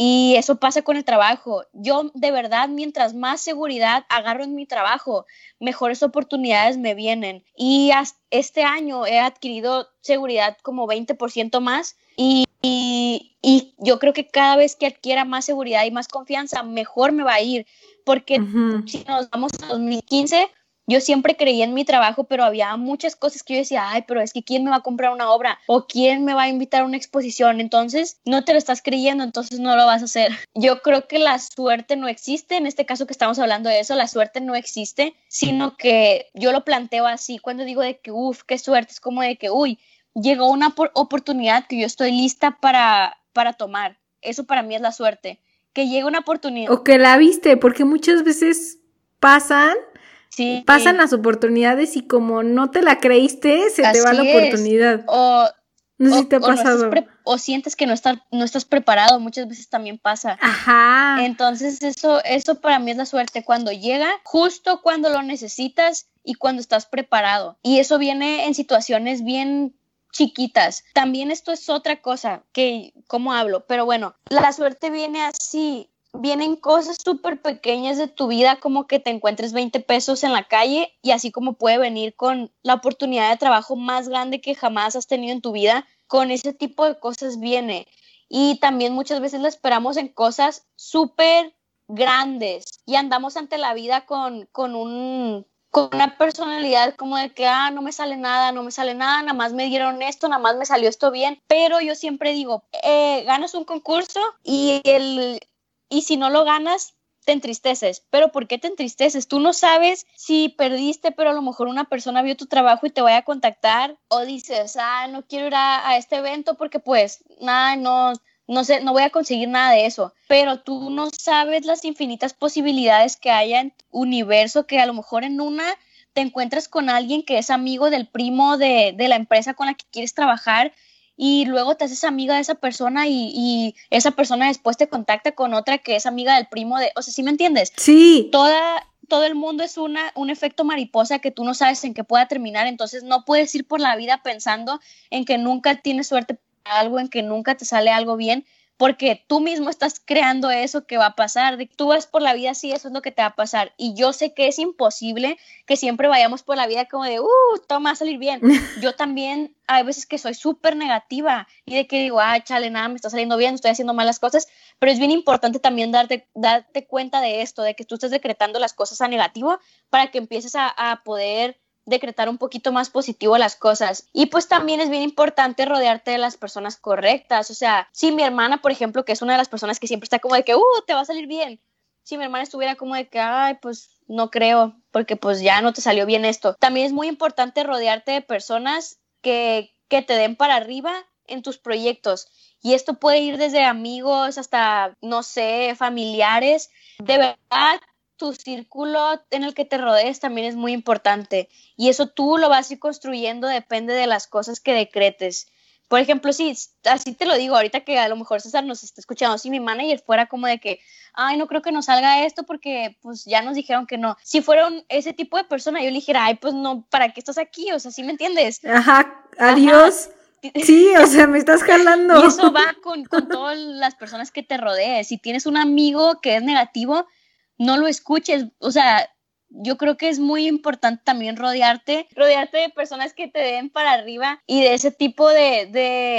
Y eso pasa con el trabajo. Yo de verdad, mientras más seguridad agarro en mi trabajo, mejores oportunidades me vienen. Y este año he adquirido seguridad como 20% más y, y, yo creo que cada vez que adquiera más seguridad y más confianza, mejor me va a ir. Porque si nos vamos a 2015, yo siempre creía en mi trabajo, pero había muchas cosas que yo decía, ay, pero es que ¿quién me va a comprar una obra? ¿O quién me va a invitar a una exposición? Entonces, no te lo estás creyendo, entonces no lo vas a hacer. Yo creo que la suerte no existe, en este caso que estamos hablando de eso, la suerte no existe, sino que yo lo planteo así, cuando digo de que, uff, qué suerte, es como de que, uy, llegó una oportunidad que yo estoy lista para, para tomar. Eso para mí es la suerte. Que llegue una oportunidad. O que la viste, porque muchas veces pasan Pasan las oportunidades y como no te la creíste, se te va la oportunidad. O, no te ha pasado. o sientes que no estás, no estás preparado, muchas veces también pasa. Ajá. Entonces, eso, eso para mí es la suerte, cuando llega, justo cuando lo necesitas y cuando estás preparado. Y eso viene en situaciones bien chiquitas. También esto es otra cosa que, ¿cómo hablo? Pero bueno, la suerte viene así vienen cosas súper pequeñas de tu vida, como que te encuentres 20 pesos en la calle y así como puede venir con la oportunidad de trabajo más grande que jamás has tenido en tu vida, con ese tipo de cosas viene. Y también muchas veces lo esperamos en cosas súper grandes y andamos ante la vida con, con un con una personalidad como de que, ah, no me sale nada, no me sale nada, nada más me dieron esto, nada más me salió esto bien, pero yo siempre digo, eh, ganas un concurso y el, y si no lo ganas, te entristeces. Pero ¿por qué te entristeces? Tú no sabes si perdiste, pero a lo mejor una persona vio tu trabajo y te vaya a contactar o dices, ah, no quiero ir a, este evento porque pues nada, no, no sé, no voy a conseguir nada de eso. Pero tú no sabes las infinitas posibilidades que hay en universo que a lo mejor en una te encuentras con alguien que es amigo del primo de, de la empresa con la que quieres trabajar y luego te haces amiga de esa persona y, esa persona después te contacta con otra que es amiga del primo de, o sea, ¿sí me entiendes? Sí. Toda, todo el mundo es una, un efecto mariposa que tú no sabes en qué pueda terminar, entonces no puedes ir por la vida pensando en que nunca tienes suerte para algo, en que nunca te sale algo bien, porque tú mismo estás creando eso que va a pasar. De, tú vas por la vida así, eso es lo que te va a pasar. Y yo sé que es imposible que siempre vayamos por la vida como de, uh, todo va a salir bien. Yo también hay veces que soy súper negativa y de que digo, ah, chale, nada, me está saliendo bien, estoy haciendo malas cosas, pero es bien importante también darte, darte cuenta de esto, de que tú estés decretando las cosas a negativo para que empieces a, a poder decretar un poquito más positivo las cosas. Y pues también es bien importante rodearte de las personas correctas. O sea, si mi hermana, por ejemplo, que es una de las personas que siempre está como de que, uh, te va a salir bien. Si mi hermana estuviera como de que, ay, pues no creo, porque pues ya no te salió bien esto. También es muy importante rodearte de personas que, que te den para arriba en tus proyectos. Y esto puede ir desde amigos hasta, no sé, familiares. De verdad, tu círculo en el que te rodees también es muy importante y eso tú lo vas a ir construyendo depende de las cosas que decretes. Por ejemplo, si así te lo digo, ahorita que a lo mejor César nos está escuchando, si mi manager fuera como de que, ay, no creo que nos salga esto porque pues ya nos dijeron que no. Si fuera ese tipo de persona, yo le dijera, ay, pues no, ¿para qué estás aquí? O sea, ¿sí me entiendes? Ajá, adiós. Sí, o sea, me estás jalando. Y eso va con, con todas las personas que te rodees. Si tienes un amigo que es negativo, no lo escuches. O sea, yo creo que es muy importante también rodearte, rodearte de personas que te den para arriba y de ese tipo de,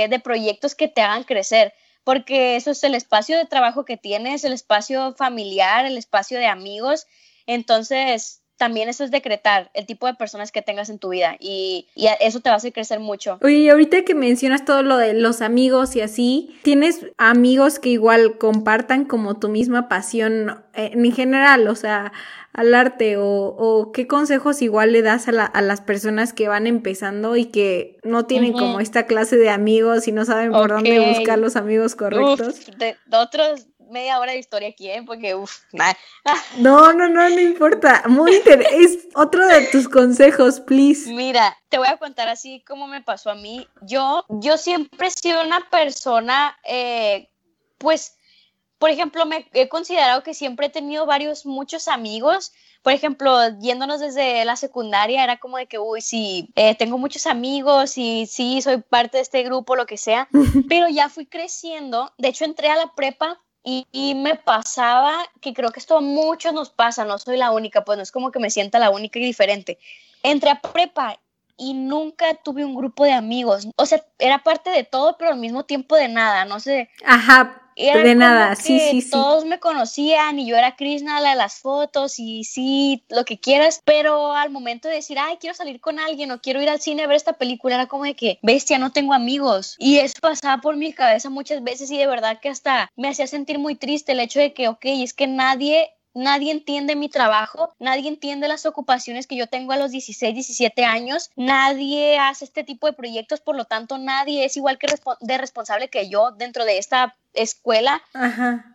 de, proyectos que te hagan crecer porque eso es el espacio de trabajo que tienes, el espacio familiar, el espacio de amigos. Entonces, también eso es decretar el tipo de personas que tengas en tu vida y, eso te va a hacer crecer mucho. Oye, ahorita que mencionas todo lo de los amigos y así, ¿tienes amigos que igual compartan como tu misma pasión eh, en general, o sea, al arte o, qué consejos igual le das a, las personas que van empezando y que no tienen como esta clase de amigos y no saben por dónde buscar los amigos correctos? de otros media hora de historia aquí, ¿eh? Porque, uff. No, no, no, no importa. Muy interesante. Es otro de tus consejos, please. Mira, te voy a contar así como me pasó a mí. Yo, yo siempre he sido una persona, eh, pues, por ejemplo, me he considerado que siempre he tenido varios, muchos amigos. Por ejemplo, yéndonos desde la secundaria, era como de que, uy, sí, eh, tengo muchos amigos y sí, soy parte de este grupo, lo que sea. Pero ya fui creciendo. De hecho, entré a la prepa y, me pasaba, que creo que esto a muchos nos pasa, no soy la única, pues no es como que me sienta la única y diferente. Entré a prepa y nunca tuve un grupo de amigos. O sea, era parte de todo, pero al mismo tiempo de nada, no sé. Ajá, de nada, sí, sí, sí. Todos me conocían y yo era Krishna, la de las fotos y sí, lo que quieras, pero al momento de decir, ay, quiero salir con alguien o quiero ir al cine a ver esta película, era como de que, bestia, no tengo amigos. Y eso pasaba por mi cabeza muchas veces y de verdad que hasta me hacía sentir muy triste el hecho de que, ok, es que nadie nadie entiende mi trabajo, nadie entiende las ocupaciones que yo tengo a los 16, 17 años, nadie hace este tipo de proyectos, por lo tanto nadie es igual que de responsable que yo dentro de esta escuela.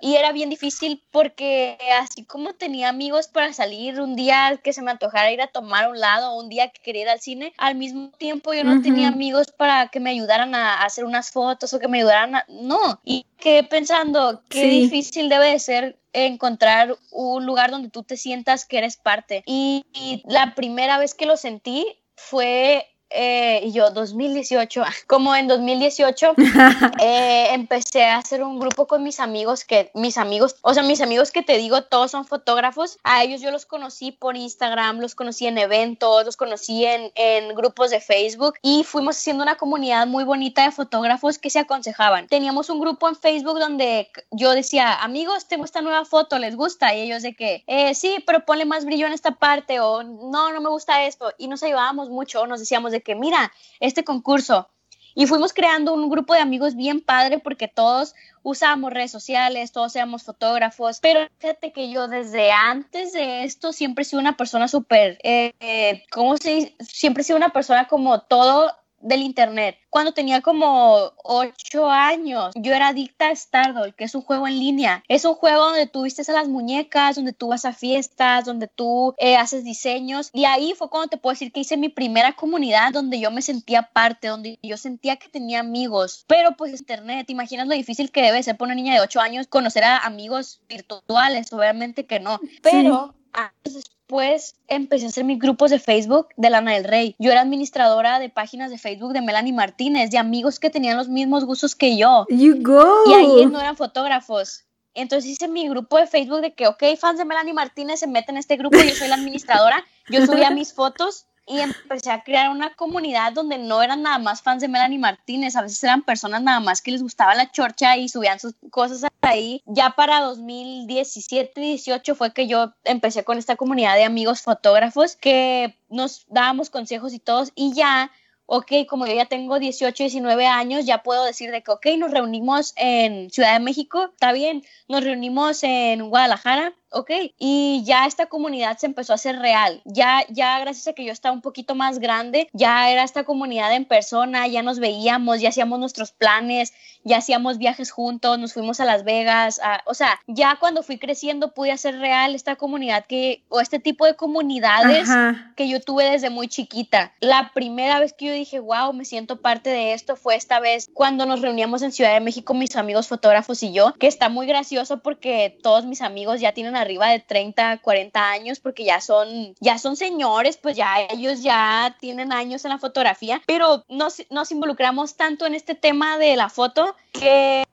Y era bien difícil porque así como tenía amigos para salir un día que se me antojara ir a tomar un lado un día que quería ir al cine, al mismo tiempo yo no tenía amigos para que me ayudaran a hacer unas fotos o que me ayudaran a... No, y quedé pensando qué difícil debe de ser encontrar un lugar donde tú te sientas que eres parte. y la primera vez que lo sentí fue eh, y yo 2018, como en 2018, eh, empecé a hacer un grupo con mis amigos, que mis amigos, o sea, mis amigos que te digo, todos son fotógrafos, a ellos yo los conocí por Instagram, los conocí en eventos, los conocí en, en grupos de Facebook y fuimos haciendo una comunidad muy bonita de fotógrafos que se aconsejaban. Teníamos un grupo en Facebook donde yo decía, amigos, tengo esta nueva foto, ¿les gusta? Y ellos de que, eh, sí, pero ponle más brillo en esta parte o no, no me gusta esto. Y nos ayudábamos mucho, nos decíamos de que, mira, este concurso. Y fuimos creando un grupo de amigos bien padre porque todos usábamos redes sociales, todos éramos fotógrafos, pero fíjate que yo desde antes de esto siempre he sido una persona súper, eh, eh, ¿cómo se dice? Siempre he sido una persona como todo del internet. Cuando tenía como 8 años, yo era adicta a Stardoll, que es un juego en línea. Es un juego donde tú vistes a las muñecas, donde tú vas a fiestas, donde tú eh, haces diseños. Y ahí fue cuando te puedo decir que hice mi primera comunidad donde yo me sentía parte, donde yo sentía que tenía amigos. Pero pues internet, ¿te imaginas lo difícil que debe ser para una niña de 8 años conocer a amigos virtuales? Obviamente que no. Pero años después empecé a hacer mis grupos de Facebook de Lana del Rey. Yo era administradora de páginas de Facebook de Melanie Martínez, de amigos que tenían los mismos gustos que yo. You go. Y ahí no eran fotógrafos. Entonces hice mi grupo de Facebook de que, ok, fans de Melanie Martínez se meten en este grupo, yo soy la administradora, yo subía mis fotos y empecé a crear una comunidad donde no eran nada más fans de Melanie Martínez, a veces eran personas nada más que les gustaba la chorcha y subían sus cosas ahí. Ya para 2017-18 fue que yo empecé con esta comunidad de amigos fotógrafos que nos dábamos consejos y todos y ya ok, como yo ya tengo 18, 19 años, ya puedo decir de que, ok, nos reunimos en Ciudad de México, está bien, nos reunimos en Guadalajara, ok, y ya esta comunidad se empezó a hacer real, ya, ya gracias a que yo estaba un poquito más grande, ya era esta comunidad en persona, ya nos veíamos, ya hacíamos nuestros planes, ya hacíamos viajes juntos, nos fuimos a Las Vegas, o sea, ya cuando fui creciendo pude hacer real esta comunidad que, o este tipo de comunidades que yo tuve desde muy chiquita. La primera vez que yo dije, wow, me siento parte de esto fue esta vez cuando nos reuníamos en Ciudad de México, mis amigos fotógrafos y yo, que está muy gracioso porque todos mis amigos ya tienen arriba de 30, 40 años porque ya son, ya son señores, pues ya ellos ya tienen años en la fotografía, pero nos, nos involucramos tanto en este tema de la foto que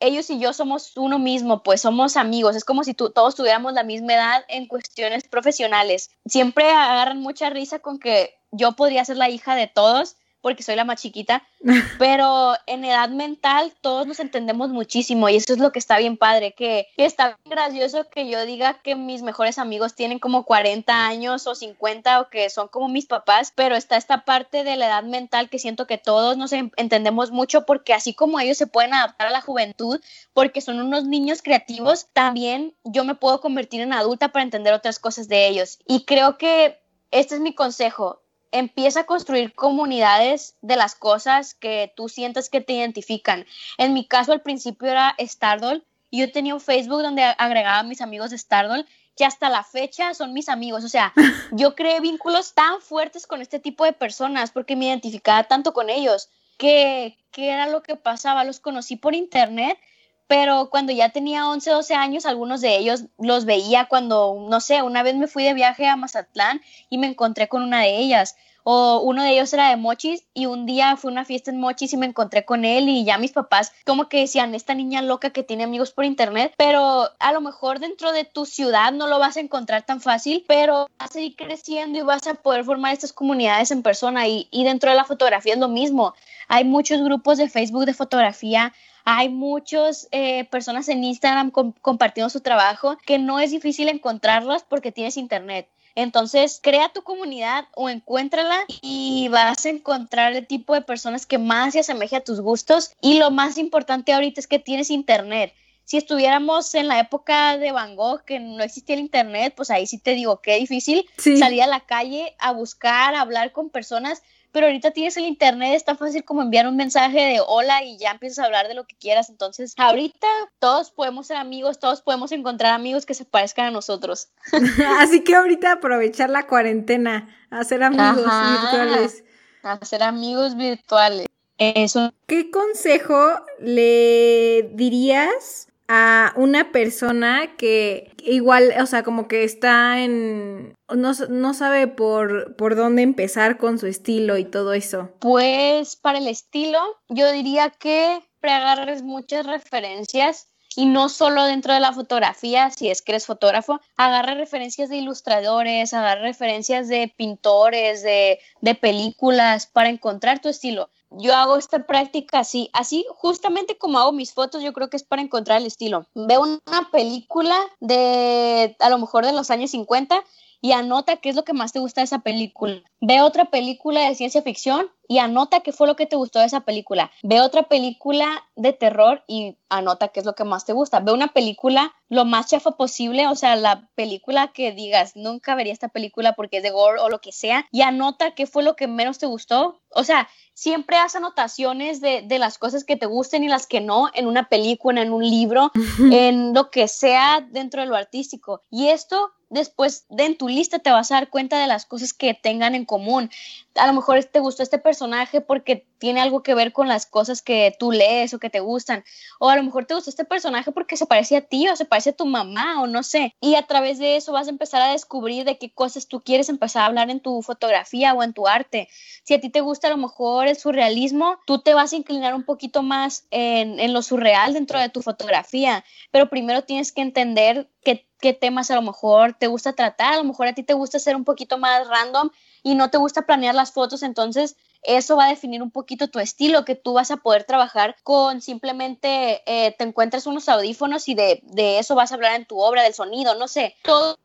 ellos y yo somos uno mismo, pues somos amigos, es como si todos tuviéramos la misma edad en cuestiones profesionales. Siempre agarran mucha risa con que yo podría ser la hija de todos, porque soy la más chiquita, pero en edad mental todos nos entendemos muchísimo y eso es lo que está bien padre, que, está gracioso que yo diga que mis mejores amigos tienen como 40 años o 50 o que son como mis papás, pero está esta parte de la edad mental que siento que todos nos entendemos mucho porque así como ellos se pueden adaptar a la juventud porque son unos niños creativos, también yo me puedo convertir en adulta para entender otras cosas de ellos. Y creo que este es mi consejo empieza a construir comunidades de las cosas que tú sientas que te identifican. En mi caso, al principio era Stardoll y yo tenía un Facebook donde agregaba a mis amigos de Stardoll que hasta la fecha son mis amigos. O sea, yo creé vínculos tan fuertes con este tipo de personas porque me identificaba tanto con ellos que, que era lo que pasaba. Los conocí por internet pero cuando ya tenía 11, 12 años, algunos de ellos los veía cuando, no sé, una vez me fui de viaje a Mazatlán y me encontré con una de ellas. O uno de ellos era de Mochis y un día fue una fiesta en Mochis y me encontré con él y ya mis papás como que decían, esta niña loca que tiene amigos por internet, pero a lo mejor dentro de tu ciudad no lo vas a encontrar tan fácil, pero vas a ir creciendo y vas a poder formar estas comunidades en persona y, y dentro de la fotografía es lo mismo. Hay muchos grupos de Facebook de fotografía, hay muchas eh, personas en Instagram compartiendo su trabajo que no es difícil encontrarlas porque tienes internet. Entonces, crea tu comunidad o encuéntrala y vas a encontrar el tipo de personas que más se asemeje a tus gustos. Y lo más importante ahorita es que tienes internet. Si estuviéramos en la época de Van Gogh, que no existía el internet, pues ahí sí te digo, qué difícil salir a la calle a buscar, a hablar con personas pero ahorita tienes el internet, es tan fácil como enviar un mensaje de hola y ya empiezas a hablar de lo que quieras. Entonces, ahorita todos podemos ser amigos, todos podemos encontrar amigos que se parezcan a nosotros. Así que ahorita aprovechar la cuarentena, hacer amigos virtuales. Hacer amigos virtuales. Eso. ¿Qué consejo le dirías a una persona que igual, o sea, como que está en... No, no sabe por, por dónde empezar con su estilo y todo eso. Pues para el estilo, yo diría que preagarres muchas referencias y no solo dentro de la fotografía, si es que eres fotógrafo, agarra referencias de ilustradores, agarra referencias de pintores, de, de películas para encontrar tu estilo yo hago esta práctica así, así justamente como hago mis fotos, yo creo que es para encontrar el estilo. Veo una película de a lo mejor de los años 50 y anota qué es lo que más te gusta de esa película. Ve otra película de ciencia ficción y anota qué fue lo que te gustó de esa película. Ve otra película de terror y anota qué es lo que más te gusta. Ve una película lo más chafa posible, o sea, la película que digas, nunca vería esta película porque es de gore o lo que sea, y anota qué fue lo que menos te gustó. O sea, siempre haz anotaciones de, de las cosas que te gusten y las que no en una película, en un libro, en lo que sea dentro de lo artístico. Y esto después de en tu lista te vas a dar cuenta de las cosas que tengan en común. A lo mejor te gustó este personaje porque tiene algo que ver con las cosas que tú lees o que te gustan. O a lo mejor te gustó este personaje porque se parece a ti o se parece a tu mamá o no sé. Y a través de eso vas a empezar a descubrir de qué cosas tú quieres empezar a hablar en tu fotografía o en tu arte. Si a ti te gusta a lo mejor el surrealismo, tú te vas a inclinar un poquito más en, en lo surreal dentro de tu fotografía. Pero primero tienes que entender qué, qué temas a lo mejor te gusta tratar. A lo mejor a ti te gusta ser un poquito más random y no te gusta planear las fotos, entonces eso va a definir un poquito tu estilo, que tú vas a poder trabajar con simplemente eh, te encuentres unos audífonos y de, eso vas a hablar en tu obra, del sonido, no sé. Todo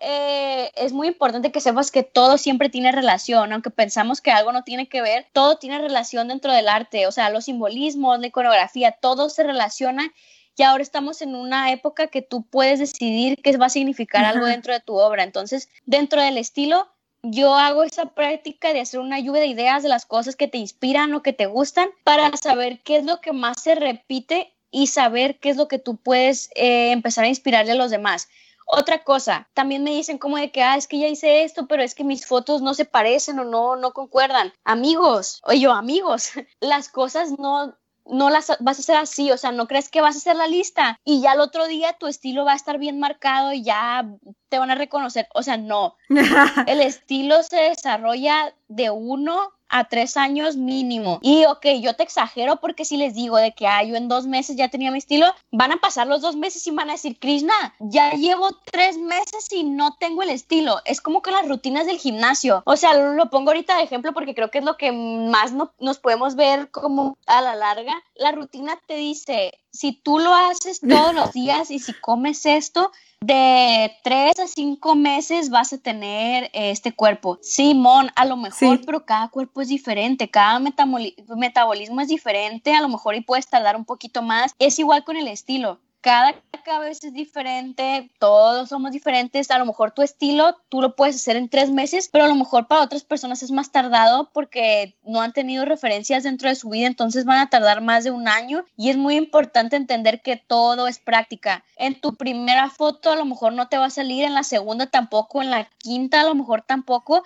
eh, es muy importante que sepas que todo siempre tiene relación, aunque pensamos que algo no tiene que ver, todo tiene relación dentro del arte, o sea, los simbolismos, la iconografía, todo se relaciona y ahora estamos en una época que tú puedes decidir qué va a significar algo dentro de tu obra. Entonces, dentro del estilo, yo hago esa práctica de hacer una lluvia de ideas de las cosas que te inspiran o que te gustan para saber qué es lo que más se repite y saber qué es lo que tú puedes eh, empezar a inspirarle a los demás. Otra cosa, también me dicen como de que, ah, es que ya hice esto, pero es que mis fotos no se parecen o no, no concuerdan. Amigos, o yo, amigos, las cosas no, no las vas a hacer así, o sea, no crees que vas a hacer la lista y ya el otro día tu estilo va a estar bien marcado y ya te van a reconocer, o sea, no. El estilo se desarrolla de uno a tres años mínimo. Y ok, yo te exagero porque si les digo de que ah, yo en dos meses ya tenía mi estilo, van a pasar los dos meses y van a decir, Krishna, ya llevo tres meses y no tengo el estilo. Es como con las rutinas del gimnasio. O sea, lo pongo ahorita de ejemplo porque creo que es lo que más no, nos podemos ver como a la larga. La rutina te dice, si tú lo haces todos los días y si comes esto, de tres a cinco meses vas a tener este cuerpo. Simón, a lo mejor, pero cada cuerpo es diferente, cada metabolismo es diferente, a lo mejor y puedes tardar un poquito más. Es igual con el estilo cada cabeza es diferente, todos somos diferentes, a lo mejor tu estilo tú lo puedes hacer en tres meses, pero a lo mejor para otras personas es más tardado porque no han tenido referencias dentro de su vida, entonces van a tardar más de un año y es muy importante entender que todo es práctica. En tu primera foto a lo mejor no te va a salir, en la segunda tampoco, en la quinta a lo mejor tampoco,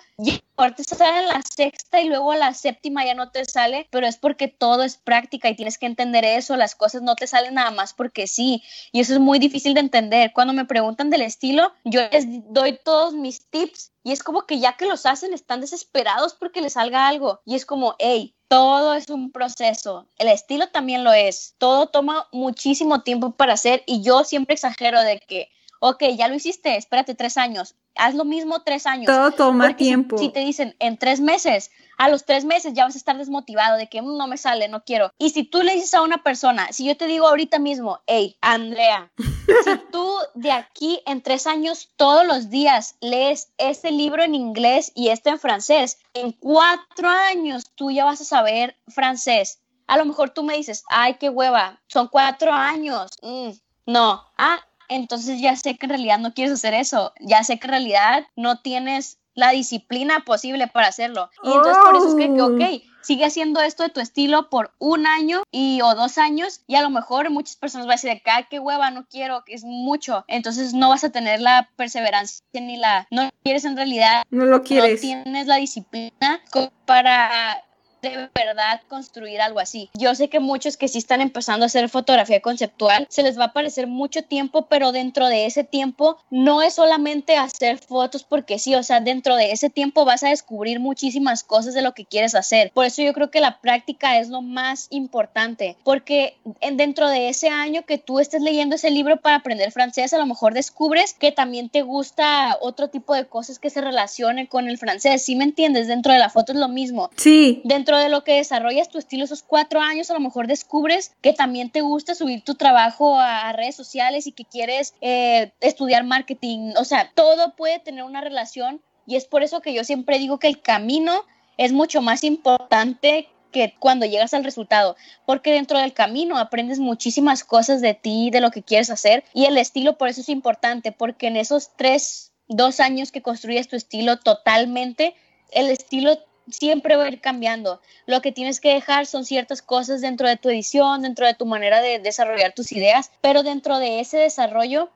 te sale en la sexta y luego la séptima ya no te sale, pero es porque todo es práctica y tienes que entender eso, las cosas no te salen nada más porque sí, y eso es muy difícil de entender. Cuando me preguntan del estilo, yo les doy todos mis tips y es como que ya que los hacen están desesperados porque les salga algo y es como, hey, todo es un proceso. El estilo también lo es. Todo toma muchísimo tiempo para hacer y yo siempre exagero de que, ok, ya lo hiciste, espérate tres años. Haz lo mismo tres años. Todo toma tiempo. si, te dicen en tres meses, a los tres meses ya vas a estar desmotivado de que mm, no me sale, no quiero. Y si tú le dices a una persona, si yo te digo ahorita mismo, hey, Andrea, si tú de aquí en tres años todos los días lees este libro en inglés y este en francés, en cuatro años tú ya vas a saber francés. A lo mejor tú me dices, ay, qué hueva, son cuatro años. Mm, no, ah, entonces ya sé que en realidad no quieres hacer eso, ya sé que en realidad no tienes la disciplina posible para hacerlo. Y entonces por eso es que, ok, oh. sigue haciendo esto de tu estilo por un año y o dos años y a lo mejor muchas personas van a decir, acá qué hueva, no quiero, que es mucho. Entonces no vas a tener la perseverancia ni la, no quieres en realidad, no lo quieres. No tienes la disciplina para de verdad construir algo así. Yo sé que muchos que sí están empezando a hacer fotografía conceptual, se les va a parecer mucho tiempo, pero dentro de ese tiempo no es solamente hacer fotos porque sí, o sea, dentro de ese tiempo vas a descubrir muchísimas cosas de lo que quieres hacer. Por eso yo creo que la práctica es lo más importante, porque dentro de ese año que tú estés leyendo ese libro para aprender francés, a lo mejor descubres que también te gusta otro tipo de cosas que se relacionen con el francés. ¿Sí me entiendes? Dentro de la foto es lo mismo. Sí. Dentro de lo que desarrollas tu estilo esos cuatro años, a lo mejor descubres que también te gusta subir tu trabajo a, redes sociales y que quieres eh, estudiar marketing. O sea, todo puede tener una relación y es por eso que yo siempre digo que el camino es mucho más importante que cuando llegas al resultado, porque dentro del camino aprendes muchísimas cosas de ti, de lo que quieres hacer y el estilo por eso es importante, porque en esos tres, dos años que construyes tu estilo totalmente, el estilo siempre va a ir cambiando. Lo que tienes que dejar son ciertas cosas dentro de tu edición, dentro de tu manera de desarrollar tus ideas, pero dentro de ese desarrollo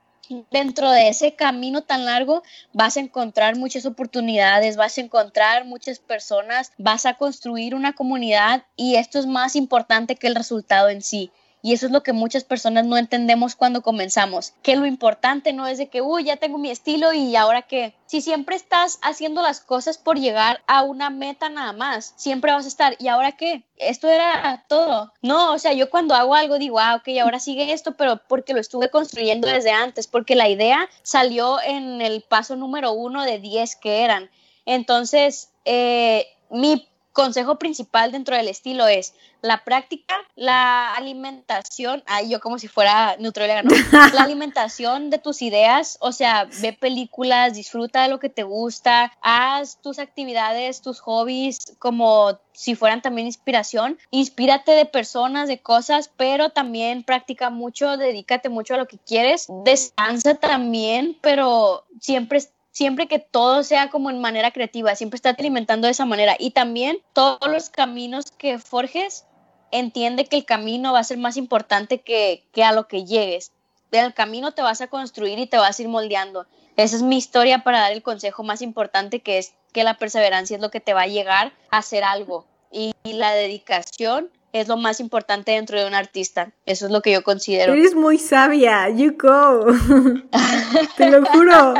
dentro de ese camino tan largo vas a encontrar muchas oportunidades, vas a encontrar muchas personas, vas a construir una comunidad y esto es más importante que el resultado en sí. Y eso es lo que muchas personas no entendemos cuando comenzamos, que lo importante no es de que, uy, ya tengo mi estilo y ahora qué. Si siempre estás haciendo las cosas por llegar a una meta nada más, siempre vas a estar, ¿y ahora qué? Esto era todo. No, o sea, yo cuando hago algo digo, ah, ok, ahora sigue esto, pero porque lo estuve construyendo desde antes, porque la idea salió en el paso número uno de 10 que eran. Entonces, eh, mi consejo principal dentro del estilo es la práctica, la alimentación, ay, yo como si fuera nutrióloga, ¿no? La alimentación de tus ideas, o sea, ve películas, disfruta de lo que te gusta, haz tus actividades, tus hobbies como si fueran también inspiración, inspírate de personas, de cosas, pero también practica mucho, dedícate mucho a lo que quieres, descansa también, pero siempre siempre que todo sea como en manera creativa, siempre estate alimentando de esa manera. Y también todos los caminos que forjes, entiende que el camino va a ser más importante que, que a lo que llegues. Del camino te vas a construir y te vas a ir moldeando. Esa es mi historia para dar el consejo más importante, que es que la perseverancia es lo que te va a llegar a hacer algo. y la dedicación es lo más importante dentro de un artista. Eso es lo que yo considero. Eres muy sabia, Yuko. Te lo juro.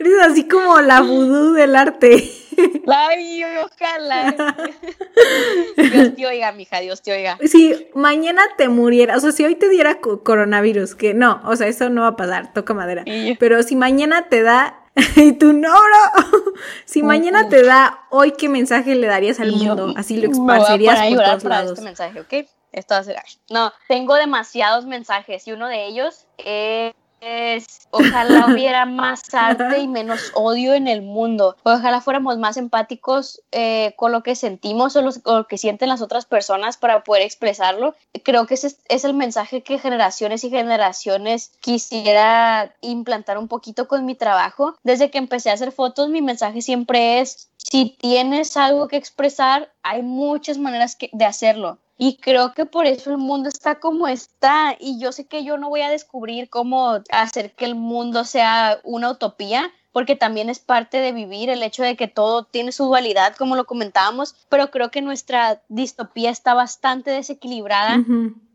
Eres así como la vudú del arte. Ay, ojalá. Dios te oiga, mija, Dios te oiga. Si mañana te muriera, o sea, si hoy te diera coronavirus, que no, o sea, eso no va a pasar, toca madera. Pero si mañana te da y tú no, bro. si mañana te da hoy, ¿qué mensaje le darías al mundo? Así lo esparcerías por todos lados. Este mensaje, ¿ok? Esto hace... No, tengo demasiados mensajes y uno de ellos es ojalá hubiera más arte y menos odio en el mundo. Ojalá fuéramos más empáticos eh, con lo que sentimos o, lo que sienten las otras personas para poder expresarlo. Creo que ese es el mensaje que generaciones y generaciones quisiera implantar un poquito con mi trabajo. Desde que empecé a hacer fotos, mi mensaje siempre es, si tienes algo que expresar, hay muchas maneras de hacerlo. Y creo que por eso el mundo está como está. Y yo sé que yo no voy a descubrir cómo hacer que el mundo sea una utopía, porque también es parte de vivir el hecho de que todo tiene su dualidad, como lo comentábamos, pero creo que nuestra distopía está bastante desequilibrada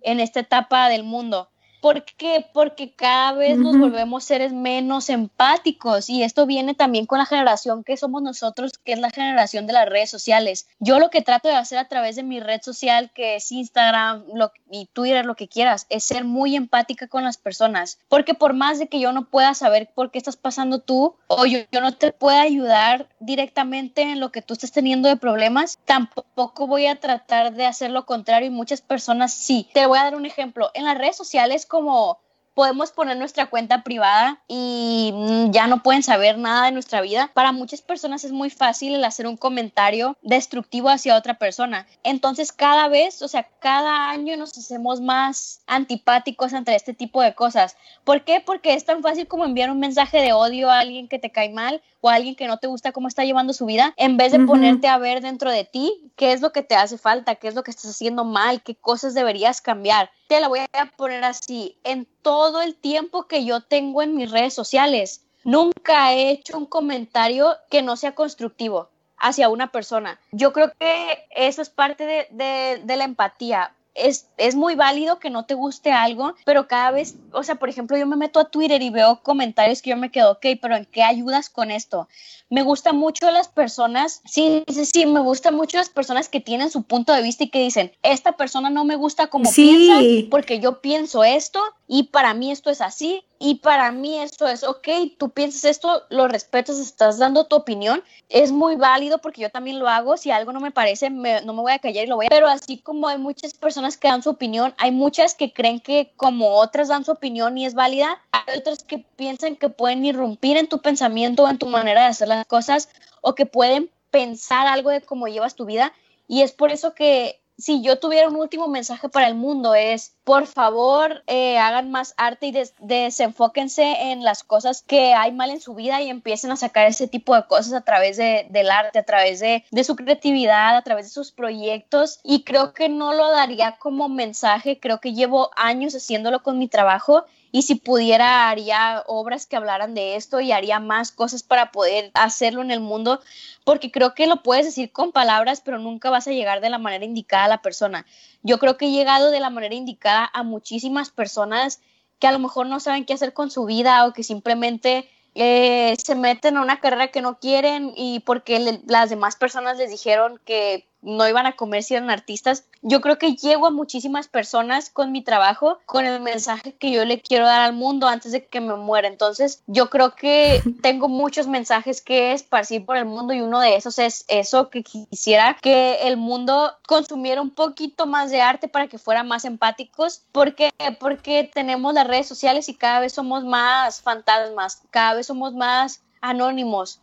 en esta etapa del mundo. ¿Por qué? Porque cada vez nos volvemos seres menos empáticos y esto viene también con la generación que somos nosotros, que es la generación de las redes sociales. Yo lo que trato de hacer a través de mi red social, que es Instagram y Twitter, lo que quieras, es ser muy empática con las personas. Porque por más de que yo no pueda saber por qué estás pasando tú o yo, yo no te pueda ayudar directamente en lo que tú estés teniendo de problemas, tampoco voy a tratar de hacer lo contrario y muchas personas sí. Te voy a dar un ejemplo. En las redes sociales como podemos poner nuestra cuenta privada y mm, ya no pueden saber nada de nuestra vida. Para muchas personas es muy fácil el hacer un comentario destructivo hacia otra persona. Entonces cada vez, o sea, cada año nos hacemos más antipáticos ante este tipo de cosas. ¿Por qué? Porque es tan fácil como enviar un mensaje de odio a alguien que te cae mal o a alguien que no te gusta cómo está llevando su vida, en vez de ponerte a ver dentro de ti qué es lo que te hace falta, qué es lo que estás haciendo mal, qué cosas deberías cambiar. Te la voy a poner así, en todo el tiempo que yo tengo en mis redes sociales, nunca he hecho un comentario que no sea constructivo hacia una persona. Yo creo que eso es parte de, de, de la empatía es, es muy válido que no te guste algo, pero cada vez, o sea, por ejemplo, yo me meto a Twitter y veo comentarios que yo me quedo, ok, pero ¿en qué ayudas con esto? Me gusta mucho las personas, sí, sí, sí, me gusta mucho las personas que tienen su punto de vista y que dicen, esta persona no me gusta como piensa porque yo pienso esto y para mí esto es así y para mí esto es, ok, tú piensas esto, lo respetas, estás dando tu opinión, es muy válido porque yo también lo hago, si algo no me parece, no me voy a callar y lo voy a... Pero así como hay muchas personas que dan su opinión, hay muchas que creen que como otras dan su opinión y es válida, hay otras que piensan que pueden irrumpir en tu pensamiento o en tu manera de hacer las cosas o que pueden pensar algo de cómo llevas tu vida y es por eso que si yo tuviera un último mensaje para el mundo es, por favor, eh, hagan más arte y desenfóquense en las cosas que hay mal en su vida y empiecen a sacar ese tipo de cosas a través del arte, a través de, de, su creatividad, a través de sus proyectos. Y creo que no lo daría como mensaje, creo que llevo años haciéndolo con mi trabajo y si pudiera haría obras que hablaran de esto y haría más cosas para poder hacerlo en el mundo, porque creo que lo puedes decir con palabras, pero nunca vas a llegar de la manera indicada a la persona. Yo creo que he llegado de la manera indicada a muchísimas personas que a lo mejor no saben qué hacer con su vida o que simplemente eh, se meten a una carrera que no quieren y porque las demás personas les dijeron que no iban a comer si eran artistas. Yo creo que llego a muchísimas personas con mi trabajo, con el mensaje que yo le quiero dar al mundo antes de que me muera. Entonces, yo creo que tengo muchos mensajes que esparcir por el mundo y uno de esos es eso, que quisiera que el mundo consumiera un poquito más de arte para que fuera más empáticos, porque porque tenemos las redes sociales y cada vez somos más fantasmas, cada vez somos más anónimos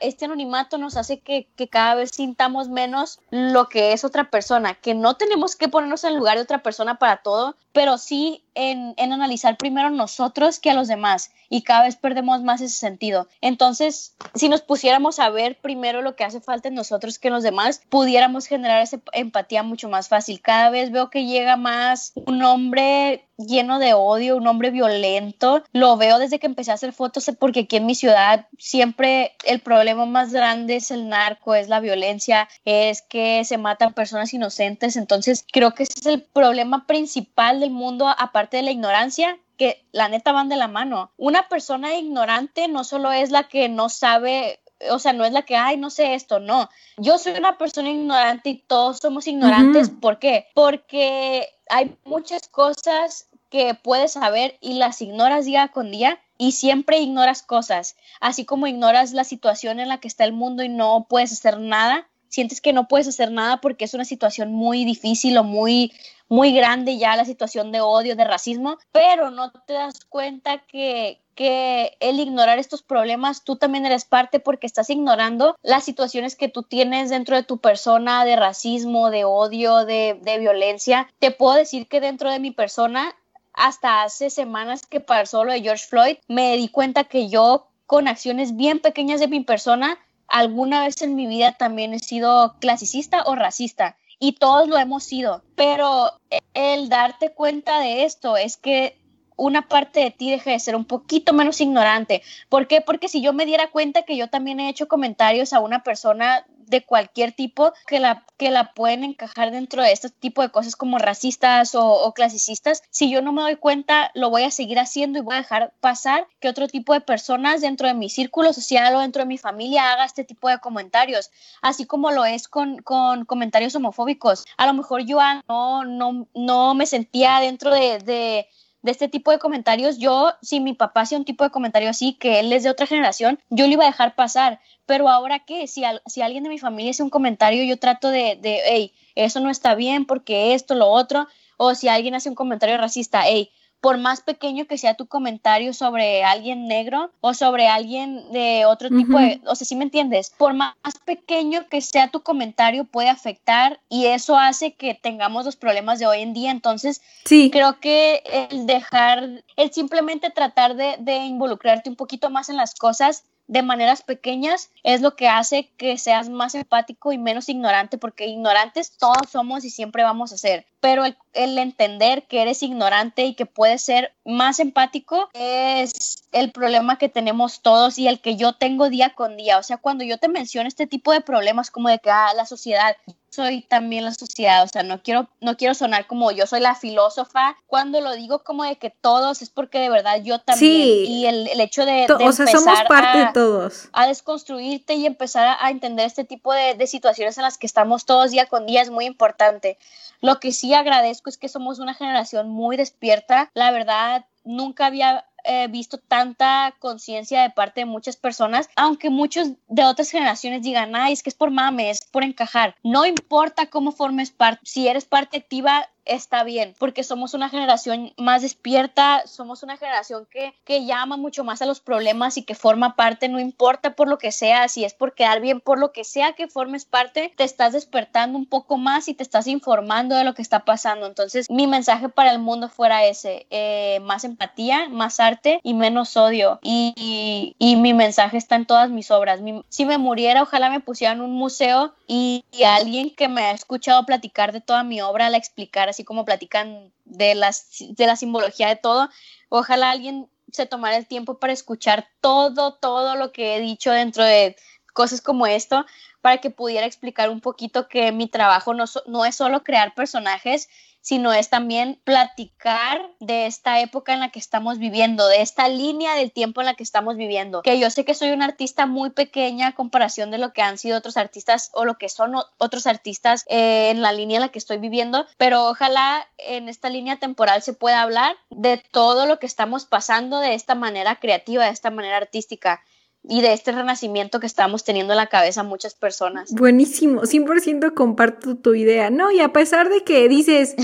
este anonimato nos hace que, cada vez sintamos menos lo que es otra persona, que no tenemos que ponernos en el lugar de otra persona para todo, pero sí en, analizar primero nosotros que a los demás y cada vez perdemos más ese sentido. Entonces, si nos pusiéramos a ver primero lo que hace falta en nosotros que en los demás, pudiéramos generar esa empatía mucho más fácil. Cada vez veo que llega más un hombre lleno de odio, un hombre violento. Lo veo desde que empecé a hacer fotos porque aquí en mi ciudad siempre el problema más grande es el narco, es la violencia, es que se matan personas inocentes. Entonces creo que ese es el problema principal del mundo, aparte de la ignorancia, que la neta van de la mano. Una persona ignorante no solo es la que no sabe o sea, no es la que, ay, no sé esto, no. Yo soy una persona ignorante y todos somos ignorantes. ¿Por qué? Porque hay muchas cosas que puedes saber y las ignoras día con día y siempre ignoras cosas, así como ignoras la situación en la que está el mundo y no puedes hacer nada, sientes que no puedes hacer nada porque es una situación muy difícil o muy muy grande ya la situación de odio, de racismo, pero no te das cuenta que, que el ignorar estos problemas, tú también eres parte porque estás ignorando las situaciones que tú tienes dentro de tu persona de racismo, de odio, de, de violencia. Te puedo decir que dentro de mi persona, hasta hace semanas que pasó lo de George Floyd, me di cuenta que yo con acciones bien pequeñas de mi persona, alguna vez en mi vida también he sido clasicista o racista y todos lo hemos sido, pero el darte cuenta de esto es que una parte de ti deje de ser un poquito menos ignorante. ¿Por qué? Porque si yo me diera cuenta que yo también he hecho comentarios a una persona de cualquier tipo que la, que la pueden encajar dentro de este tipo de cosas como racistas o, clasicistas. Si yo no me doy cuenta, lo voy a seguir haciendo y voy a dejar pasar que otro tipo de personas dentro de mi círculo social o dentro de mi familia haga este tipo de comentarios, así como lo es con, con comentarios homofóbicos. A lo mejor yo no, no, no me sentía dentro de, de de este tipo de comentarios, yo, si mi papá hacía un tipo de comentario así, que él es de otra generación, yo lo iba a dejar pasar. Pero ahora qué, si, si alguien de mi familia hace un comentario, yo trato de, de, hey, eso no está bien porque esto, lo otro, o si alguien hace un comentario racista, hey, por más pequeño que sea tu comentario sobre alguien negro o sobre alguien de otro tipo de, o sea, si me entiendes, por más pequeño que sea tu comentario puede afectar y eso hace que tengamos los problemas de hoy en día. Entonces, sí. creo que el dejar, el simplemente tratar de, de involucrarte un poquito más en las cosas de maneras pequeñas es lo que hace que seas más empático y menos ignorante, porque ignorantes todos somos y siempre vamos a ser, pero el, entender que eres ignorante y que puedes ser más empático es el problema que tenemos todos y el que yo tengo día con día. O sea, cuando yo te menciono este tipo de problemas como de que ah, la sociedad, soy también la sociedad, o sea, no quiero, no quiero sonar como yo soy la filósofa, cuando lo digo como de que todos es porque de verdad yo también, y el, hecho de, o sea, somos parte de todos. A desconstruirte y empezar a, entender este tipo de, de situaciones en las que estamos todos día con día es muy importante. Lo que sí agradezco es que somos una generación muy despierta, la verdad, nunca había he visto tanta conciencia de parte de muchas personas, aunque muchos de otras generaciones digan, ay, es que es por mames, es por encajar. No importa cómo formes parte, si eres parte activa, está bien, porque somos una generación más despierta, somos una generación que, que llama mucho más a los problemas y que forma parte, no importa por lo que sea, si es por quedar bien, por lo que sea que formes parte, te estás despertando un poco más y te estás informando de lo que está pasando. Entonces, mi mensaje para el mundo fuera ese, eh, más empatía, más arte y menos odio. Y, y, mi mensaje está en todas mis obras. si me muriera, ojalá me pusieran un museo y, y alguien que me ha escuchado platicar de toda mi obra la explicara así como platican de, las, de la simbología de todo. Ojalá alguien se tomara el tiempo para escuchar todo, todo lo que he dicho dentro de cosas como esto, para que pudiera explicar un poquito que mi trabajo no, no es solo crear personajes, sino es también platicar de esta época en la que estamos viviendo, de esta línea del tiempo en la que estamos viviendo. Que yo sé que soy una artista muy pequeña a comparación de lo que han sido otros artistas o lo que son otros artistas eh, en la línea en la que estoy viviendo, pero ojalá en esta línea temporal se pueda hablar de todo lo que estamos pasando de esta manera creativa, de esta manera artística y de este renacimiento que estamos teniendo en la cabeza muchas personas. Buenísimo, 100% comparto tu idea, ¿no? Y a pesar de que dices,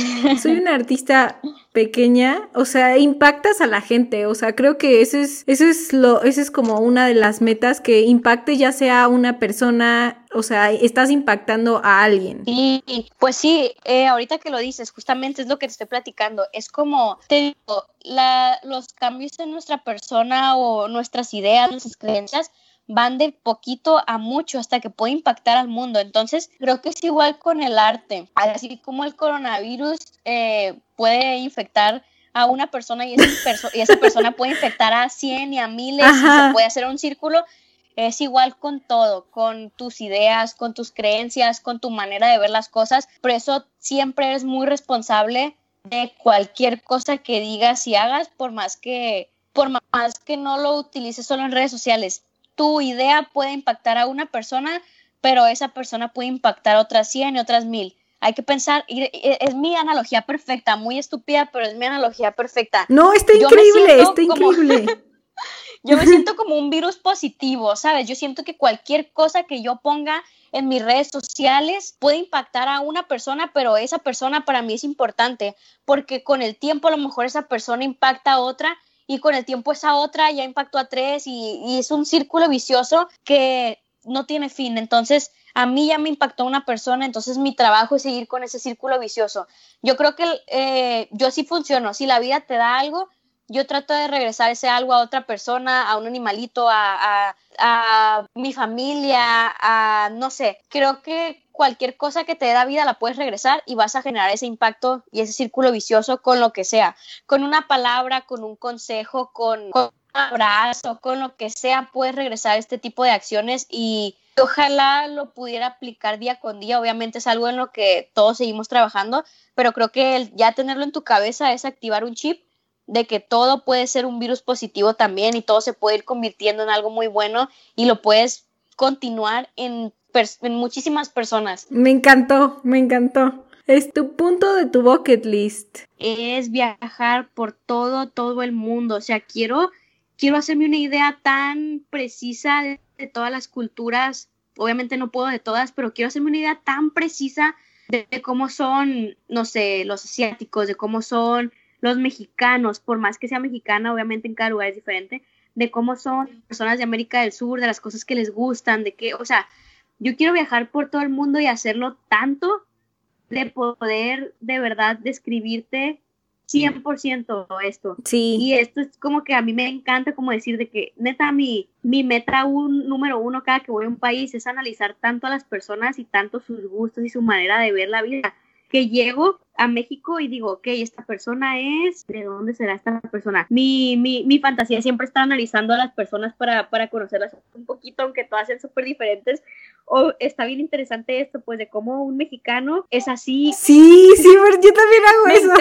soy una artista pequeña, o sea, impactas a la gente, o sea, creo que eso es, eso es lo, eso es como una de las metas que impacte ya sea una persona, o sea, estás impactando a alguien. Y pues sí, eh, ahorita que lo dices, justamente es lo que te estoy platicando, es como, te digo, la, los cambios en nuestra persona o nuestras ideas, nuestras creencias, van de poquito a mucho hasta que puede impactar al mundo. Entonces, creo que es igual con el arte. Así como el coronavirus eh, puede infectar a una persona y esa, y esa persona puede infectar a 100 y a miles y se puede hacer un círculo. Es igual con todo, con tus ideas, con tus creencias, con tu manera de ver las cosas. Por eso siempre eres muy responsable de cualquier cosa que digas y hagas, por más que, por más que no lo utilices solo en redes sociales tu idea puede impactar a una persona, pero esa persona puede impactar a otras 100 y otras 1000. Hay que pensar, es mi analogía perfecta, muy estúpida, pero es mi analogía perfecta. No, está increíble, está increíble. yo me siento como un virus positivo, ¿sabes? Yo siento que cualquier cosa que yo ponga en mis redes sociales puede impactar a una persona, pero esa persona para mí es importante, porque con el tiempo a lo mejor esa persona impacta a otra y con el tiempo esa otra ya impactó a tres y, es un círculo vicioso que no tiene fin. Entonces, a mí ya me impactó una persona, entonces mi trabajo es seguir con ese círculo vicioso. Yo creo que eh, yo sí funciono, si la vida te da algo, yo trato de regresar ese algo a otra persona, a un animalito, a, a mi familia, a no sé, creo que cualquier cosa que te dé la vida la puedes regresar y vas a generar ese impacto y ese círculo vicioso con lo que sea, con una palabra, con un consejo, con, un abrazo, con lo que sea, puedes regresar este tipo de acciones y ojalá lo pudiera aplicar día con día. Obviamente es algo en lo que todos seguimos trabajando, pero creo que ya tenerlo en tu cabeza es activar un chip de que todo puede ser un virus positivo también y todo se puede ir convirtiendo en algo muy bueno y lo puedes continuar en en muchísimas personas. Me encantó, me encantó. Es tu punto de tu bucket list. Es viajar por todo, todo el mundo. O sea, quiero, quiero hacerme una idea tan precisa de, todas las culturas. Obviamente no puedo de todas, pero quiero hacerme una idea tan precisa de, de cómo son, no sé, los asiáticos, de cómo son los mexicanos, por más que sea mexicana, obviamente en cada lugar es diferente, de cómo son personas de América del Sur, de las cosas que les gustan, de qué, o sea, yo quiero viajar por todo el mundo y hacerlo tanto de poder de verdad describirte 100% esto. Sí. Y esto es como que a mí me encanta como decir de que neta mi, mi meta un, número uno cada que voy a un país es analizar tanto a las personas y tanto sus gustos y su manera de ver la vida que llego a México y digo, ok, esta persona es, ¿de dónde será esta persona? Mi, mi, mi fantasía siempre está analizando a las personas para, para conocerlas un poquito, aunque todas sean súper diferentes. O está bien interesante esto, pues, de cómo un mexicano es así. Sí, sí, yo también hago eso.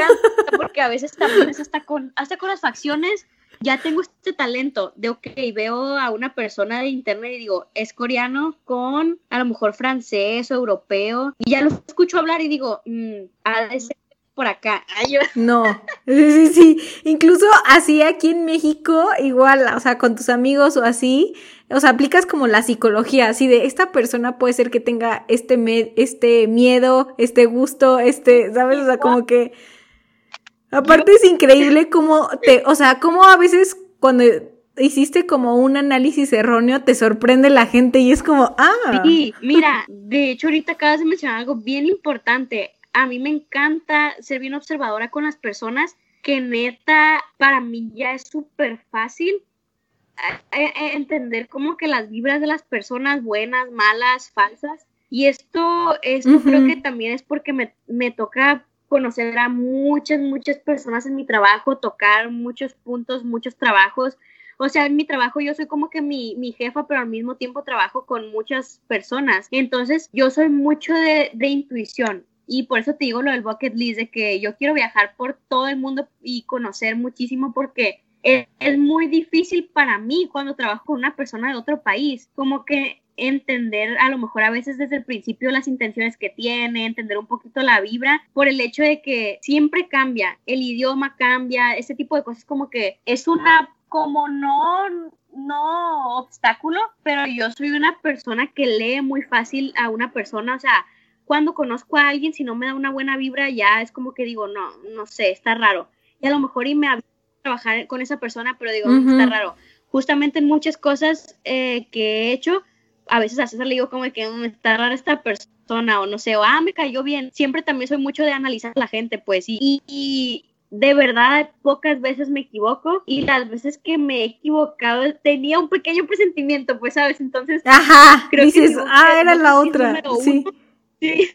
porque a veces también es hasta con, hasta con las facciones ya tengo este talento de, ok, veo a una persona de internet y digo, es coreano con a lo mejor francés o europeo, y ya lo escucho hablar y digo, mm, ha de ser por acá. No, sí, sí, sí. Incluso así aquí en México, igual, o sea, con tus amigos o así, o sea, aplicas como la psicología, así de esta persona puede ser que tenga este, este miedo, este gusto, este, ¿sabes? O sea, como que Aparte es increíble cómo te, o sea, cómo a veces cuando hiciste como un análisis erróneo te sorprende la gente y es como, ah. Sí, mira, de hecho ahorita acabas de mencionar algo bien importante. A mí me encanta ser bien observadora con las personas, que neta, para mí ya es súper fácil eh, eh, entender como que las vibras de las personas buenas, malas, falsas. Y esto, esto creo que también es porque me, me toca conocer a muchas, muchas personas en mi trabajo, tocar muchos puntos, muchos trabajos. O sea, en mi trabajo yo soy como que mi, mi jefa, pero al mismo tiempo trabajo con muchas personas. Entonces, yo soy mucho de, de intuición. Y por eso te digo lo del bucket list, de que yo quiero viajar por todo el mundo y conocer muchísimo porque es, es, muy difícil para mí cuando trabajo con una persona de otro país. Como que entender a lo mejor a veces desde el principio las intenciones que tiene, entender un poquito la vibra, por el hecho de que siempre cambia, el idioma cambia, ese tipo de cosas como que es una como no no obstáculo, pero yo soy una persona que lee muy fácil a una persona, o sea, cuando conozco a alguien, si no me da una buena vibra, ya es como que digo, no, no sé, está raro. Y a lo mejor y me a trabajar con esa persona, pero digo, está raro. Justamente en muchas cosas eh, que he hecho, a veces a César le digo como que me mm, está rara esta persona o no sé, o ah, me cayó bien. Siempre también soy mucho de analizar a la gente, pues, y, y de verdad pocas veces me equivoco y las veces que me he equivocado tenía un pequeño presentimiento, pues, ¿sabes? Entonces, Ajá, creo dices, que ah, era la otra. Sí. sí.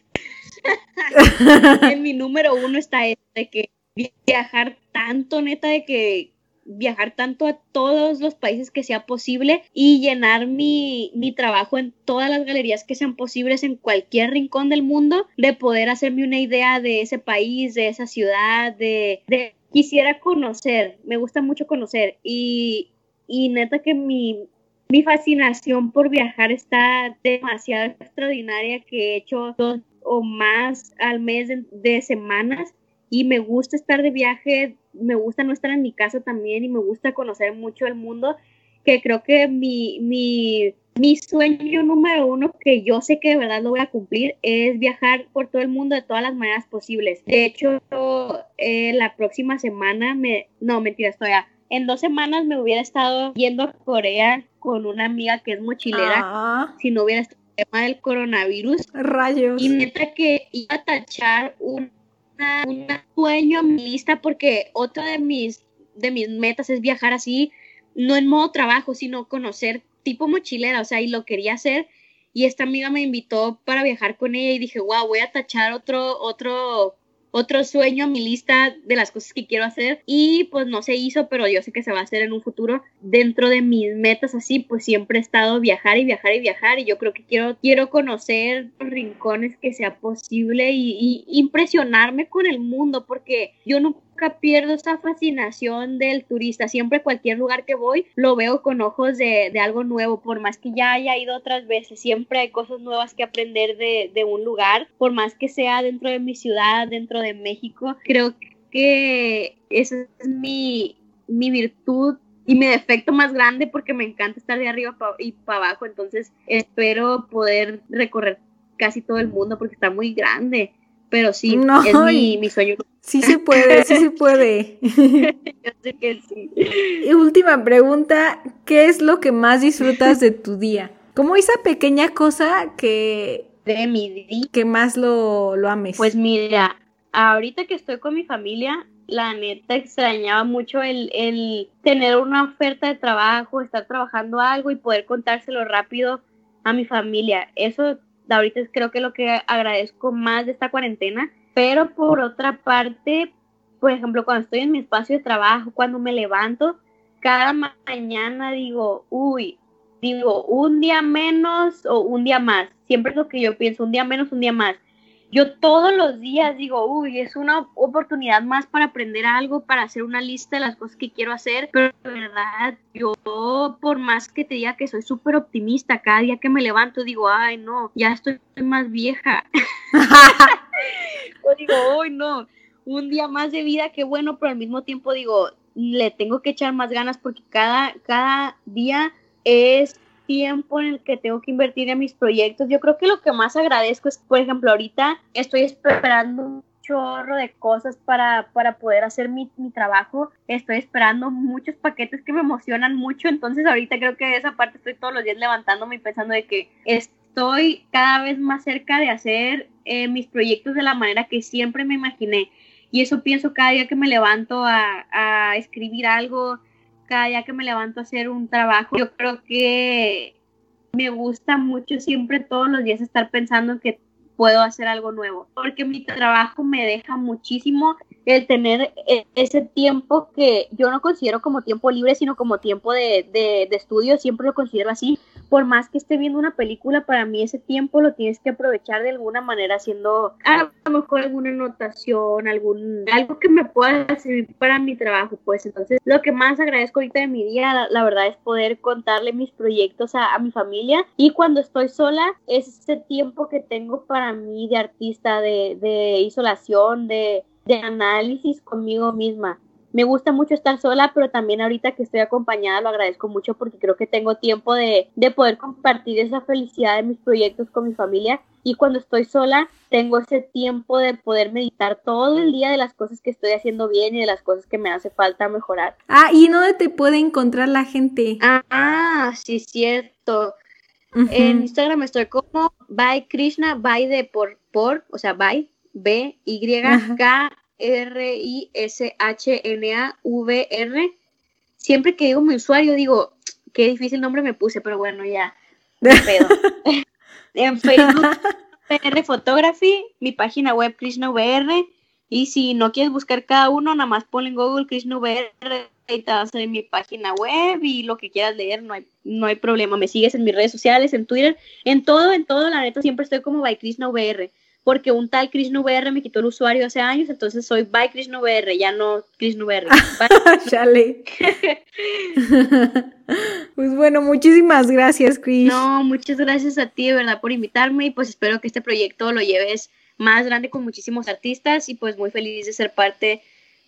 en mi número uno está este, de que viajar tanto, neta, de que viajar tanto a todos los países que sea posible y llenar mi, mi, trabajo en todas las galerías que sean posibles en cualquier rincón del mundo, de poder hacerme una idea de ese país, de esa ciudad, de, de quisiera conocer, me gusta mucho conocer. Y, y neta que mi, mi fascinación por viajar está demasiado extraordinaria que he hecho dos o más al mes de, de semanas y me gusta estar de viaje, me gusta no estar en mi casa también y me gusta conocer mucho el mundo, que creo que mi, mi, mi sueño número uno, que yo sé que de verdad lo voy a cumplir, es viajar por todo el mundo de todas las maneras posibles. De hecho, eh, la próxima semana, me, no, mentira, estoy ya. En dos semanas me hubiera estado yendo a Corea con una amiga que es mochilera, ah. si no hubiera estado el tema del coronavirus. Rayos. Y neta que iba a tachar un un sueño mi lista porque otra de mis, de mis metas es viajar así, no en modo trabajo, sino conocer tipo mochilera, o sea, y lo quería hacer. Y esta amiga me invitó para viajar con ella y dije, wow, voy a tachar otro, otro otro sueño mi lista de las cosas que quiero hacer y pues no se hizo, pero yo sé que se va a hacer en un futuro. Dentro de mis metas así, pues siempre he estado viajar y viajar y viajar y yo creo que quiero, quiero conocer rincones que sea posible y, y impresionarme con el mundo porque yo no pierdo esa fascinación del turista. Siempre cualquier lugar que voy lo veo con ojos de, algo nuevo, por más que ya haya ido otras veces, siempre hay cosas nuevas que aprender de, un lugar, por más que sea dentro de mi ciudad, dentro de México. Creo que esa es mi virtud y mi defecto más grande porque me encanta estar de arriba y para abajo, entonces espero poder recorrer casi todo el mundo porque está muy grande, pero sí, es mi, mi sueño Sí se puede, sí se puede. Yo sé que sí. Y última pregunta, ¿qué es lo que más disfrutas de tu día? Como esa pequeña cosa que... De mi día. Que más lo, lo ames. Pues mira, ahorita que estoy con mi familia, la neta extrañaba mucho el, el tener una oferta de trabajo, estar trabajando algo y poder contárselo rápido a mi familia. Eso ahorita es creo que lo que agradezco más de esta cuarentena pero por otra parte, por ejemplo, cuando estoy en mi espacio de trabajo, cuando me levanto, cada mañana digo, uy, digo, un día menos o un día más. Siempre es lo que yo pienso, un día menos, un día más. Yo todos los días digo, uy, es una oportunidad más para aprender algo, para hacer una lista de las cosas que quiero hacer, pero de verdad, yo por más que te diga que soy súper optimista, cada día que me levanto digo, ay, no, ya estoy más vieja. Yo digo, hoy no, un día más de vida, qué bueno, pero al mismo tiempo digo, le tengo que echar más ganas porque cada, cada día es tiempo en el que tengo que invertir en mis proyectos. Yo creo que lo que más agradezco es, por ejemplo, ahorita estoy esperando un chorro de cosas para, para poder hacer mi, mi, trabajo. Estoy esperando muchos paquetes que me emocionan mucho. Entonces ahorita creo que de esa parte estoy todos los días levantándome y pensando de que estoy cada vez más cerca de hacer eh, mis proyectos de la manera que siempre me imaginé. Y eso pienso cada día que me levanto a, a escribir algo, cada día que me levanto a hacer un trabajo. Yo creo que me gusta mucho siempre todos los días estar pensando que puedo hacer algo nuevo, porque mi trabajo me deja muchísimo el tener e, ese tiempo que yo no considero como tiempo libre, sino como tiempo de, de, de, estudio, siempre lo considero así. Por más que esté viendo una película, para mí ese tiempo lo tienes que aprovechar de alguna manera, haciendo a lo mejor alguna anotación, algún, algo que me pueda servir para mi trabajo. Pues entonces, lo que más agradezco ahorita de mi día, la, verdad, es poder contarle mis proyectos a, mi familia. Y cuando estoy sola, es ese tiempo que tengo para mí de artista, de, de isolación, de de análisis conmigo misma. Me gusta mucho estar sola, pero también ahorita que estoy acompañada lo agradezco mucho porque creo que tengo tiempo de, de poder compartir esa felicidad de mis proyectos con mi familia y cuando estoy sola tengo ese tiempo de poder meditar todo el día de las cosas que estoy haciendo bien y de las cosas que me hace falta mejorar. Ah, ¿y dónde te puede encontrar la gente? Ah, sí, cierto. En Instagram estoy como by Krishna, by de por, por, o sea, by B, Y, K, R, I, S, H, N, A, V, R. Siempre que digo mi usuario, digo, qué difícil nombre me puse, pero bueno, ya. Pedo. en Facebook, PR Photography, mi página web Krishna VR. Y si no quieres buscar cada uno, nada más ponle en Google Krishna VR y te va a mi página web y lo que quieras leer, no hay, no hay problema. Me sigues en mis redes sociales, en Twitter, en todo, en todo, la neta siempre estoy como by Krishna VR porque un tal Krishna VR me quitó el usuario hace años, entonces soy by Krishna VR, ya no Krishna VR. Chale. pues bueno, muchísimas gracias, Chris. No, muchas gracias a ti, de verdad, por invitarme y pues espero que este proyecto lo lleves más grande con muchísimos artistas y pues muy feliz de ser parte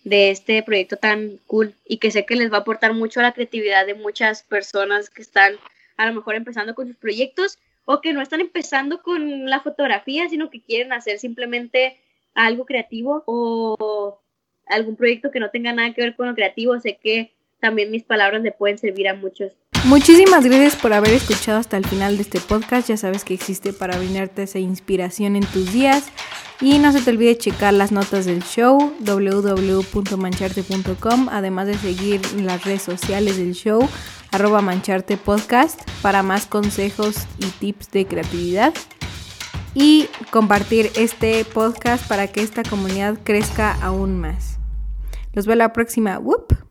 de este proyecto tan cool y que sé que les va a aportar mucho a la creatividad de muchas personas que están a lo mejor empezando con sus proyectos o que no están empezando con la fotografía, sino que quieren hacer simplemente algo creativo o algún proyecto que no tenga nada que ver con lo creativo. Sé que también mis palabras le pueden servir a muchos. Muchísimas gracias por haber escuchado hasta el final de este podcast. Ya sabes que existe para brindarte esa inspiración en tus días. Y no se te olvide checar las notas del show www.mancharte.com, además de seguir las redes sociales del show arroba mancharte podcast para más consejos y tips de creatividad y compartir este podcast para que esta comunidad crezca aún más. Los veo la próxima. ¡Whoop!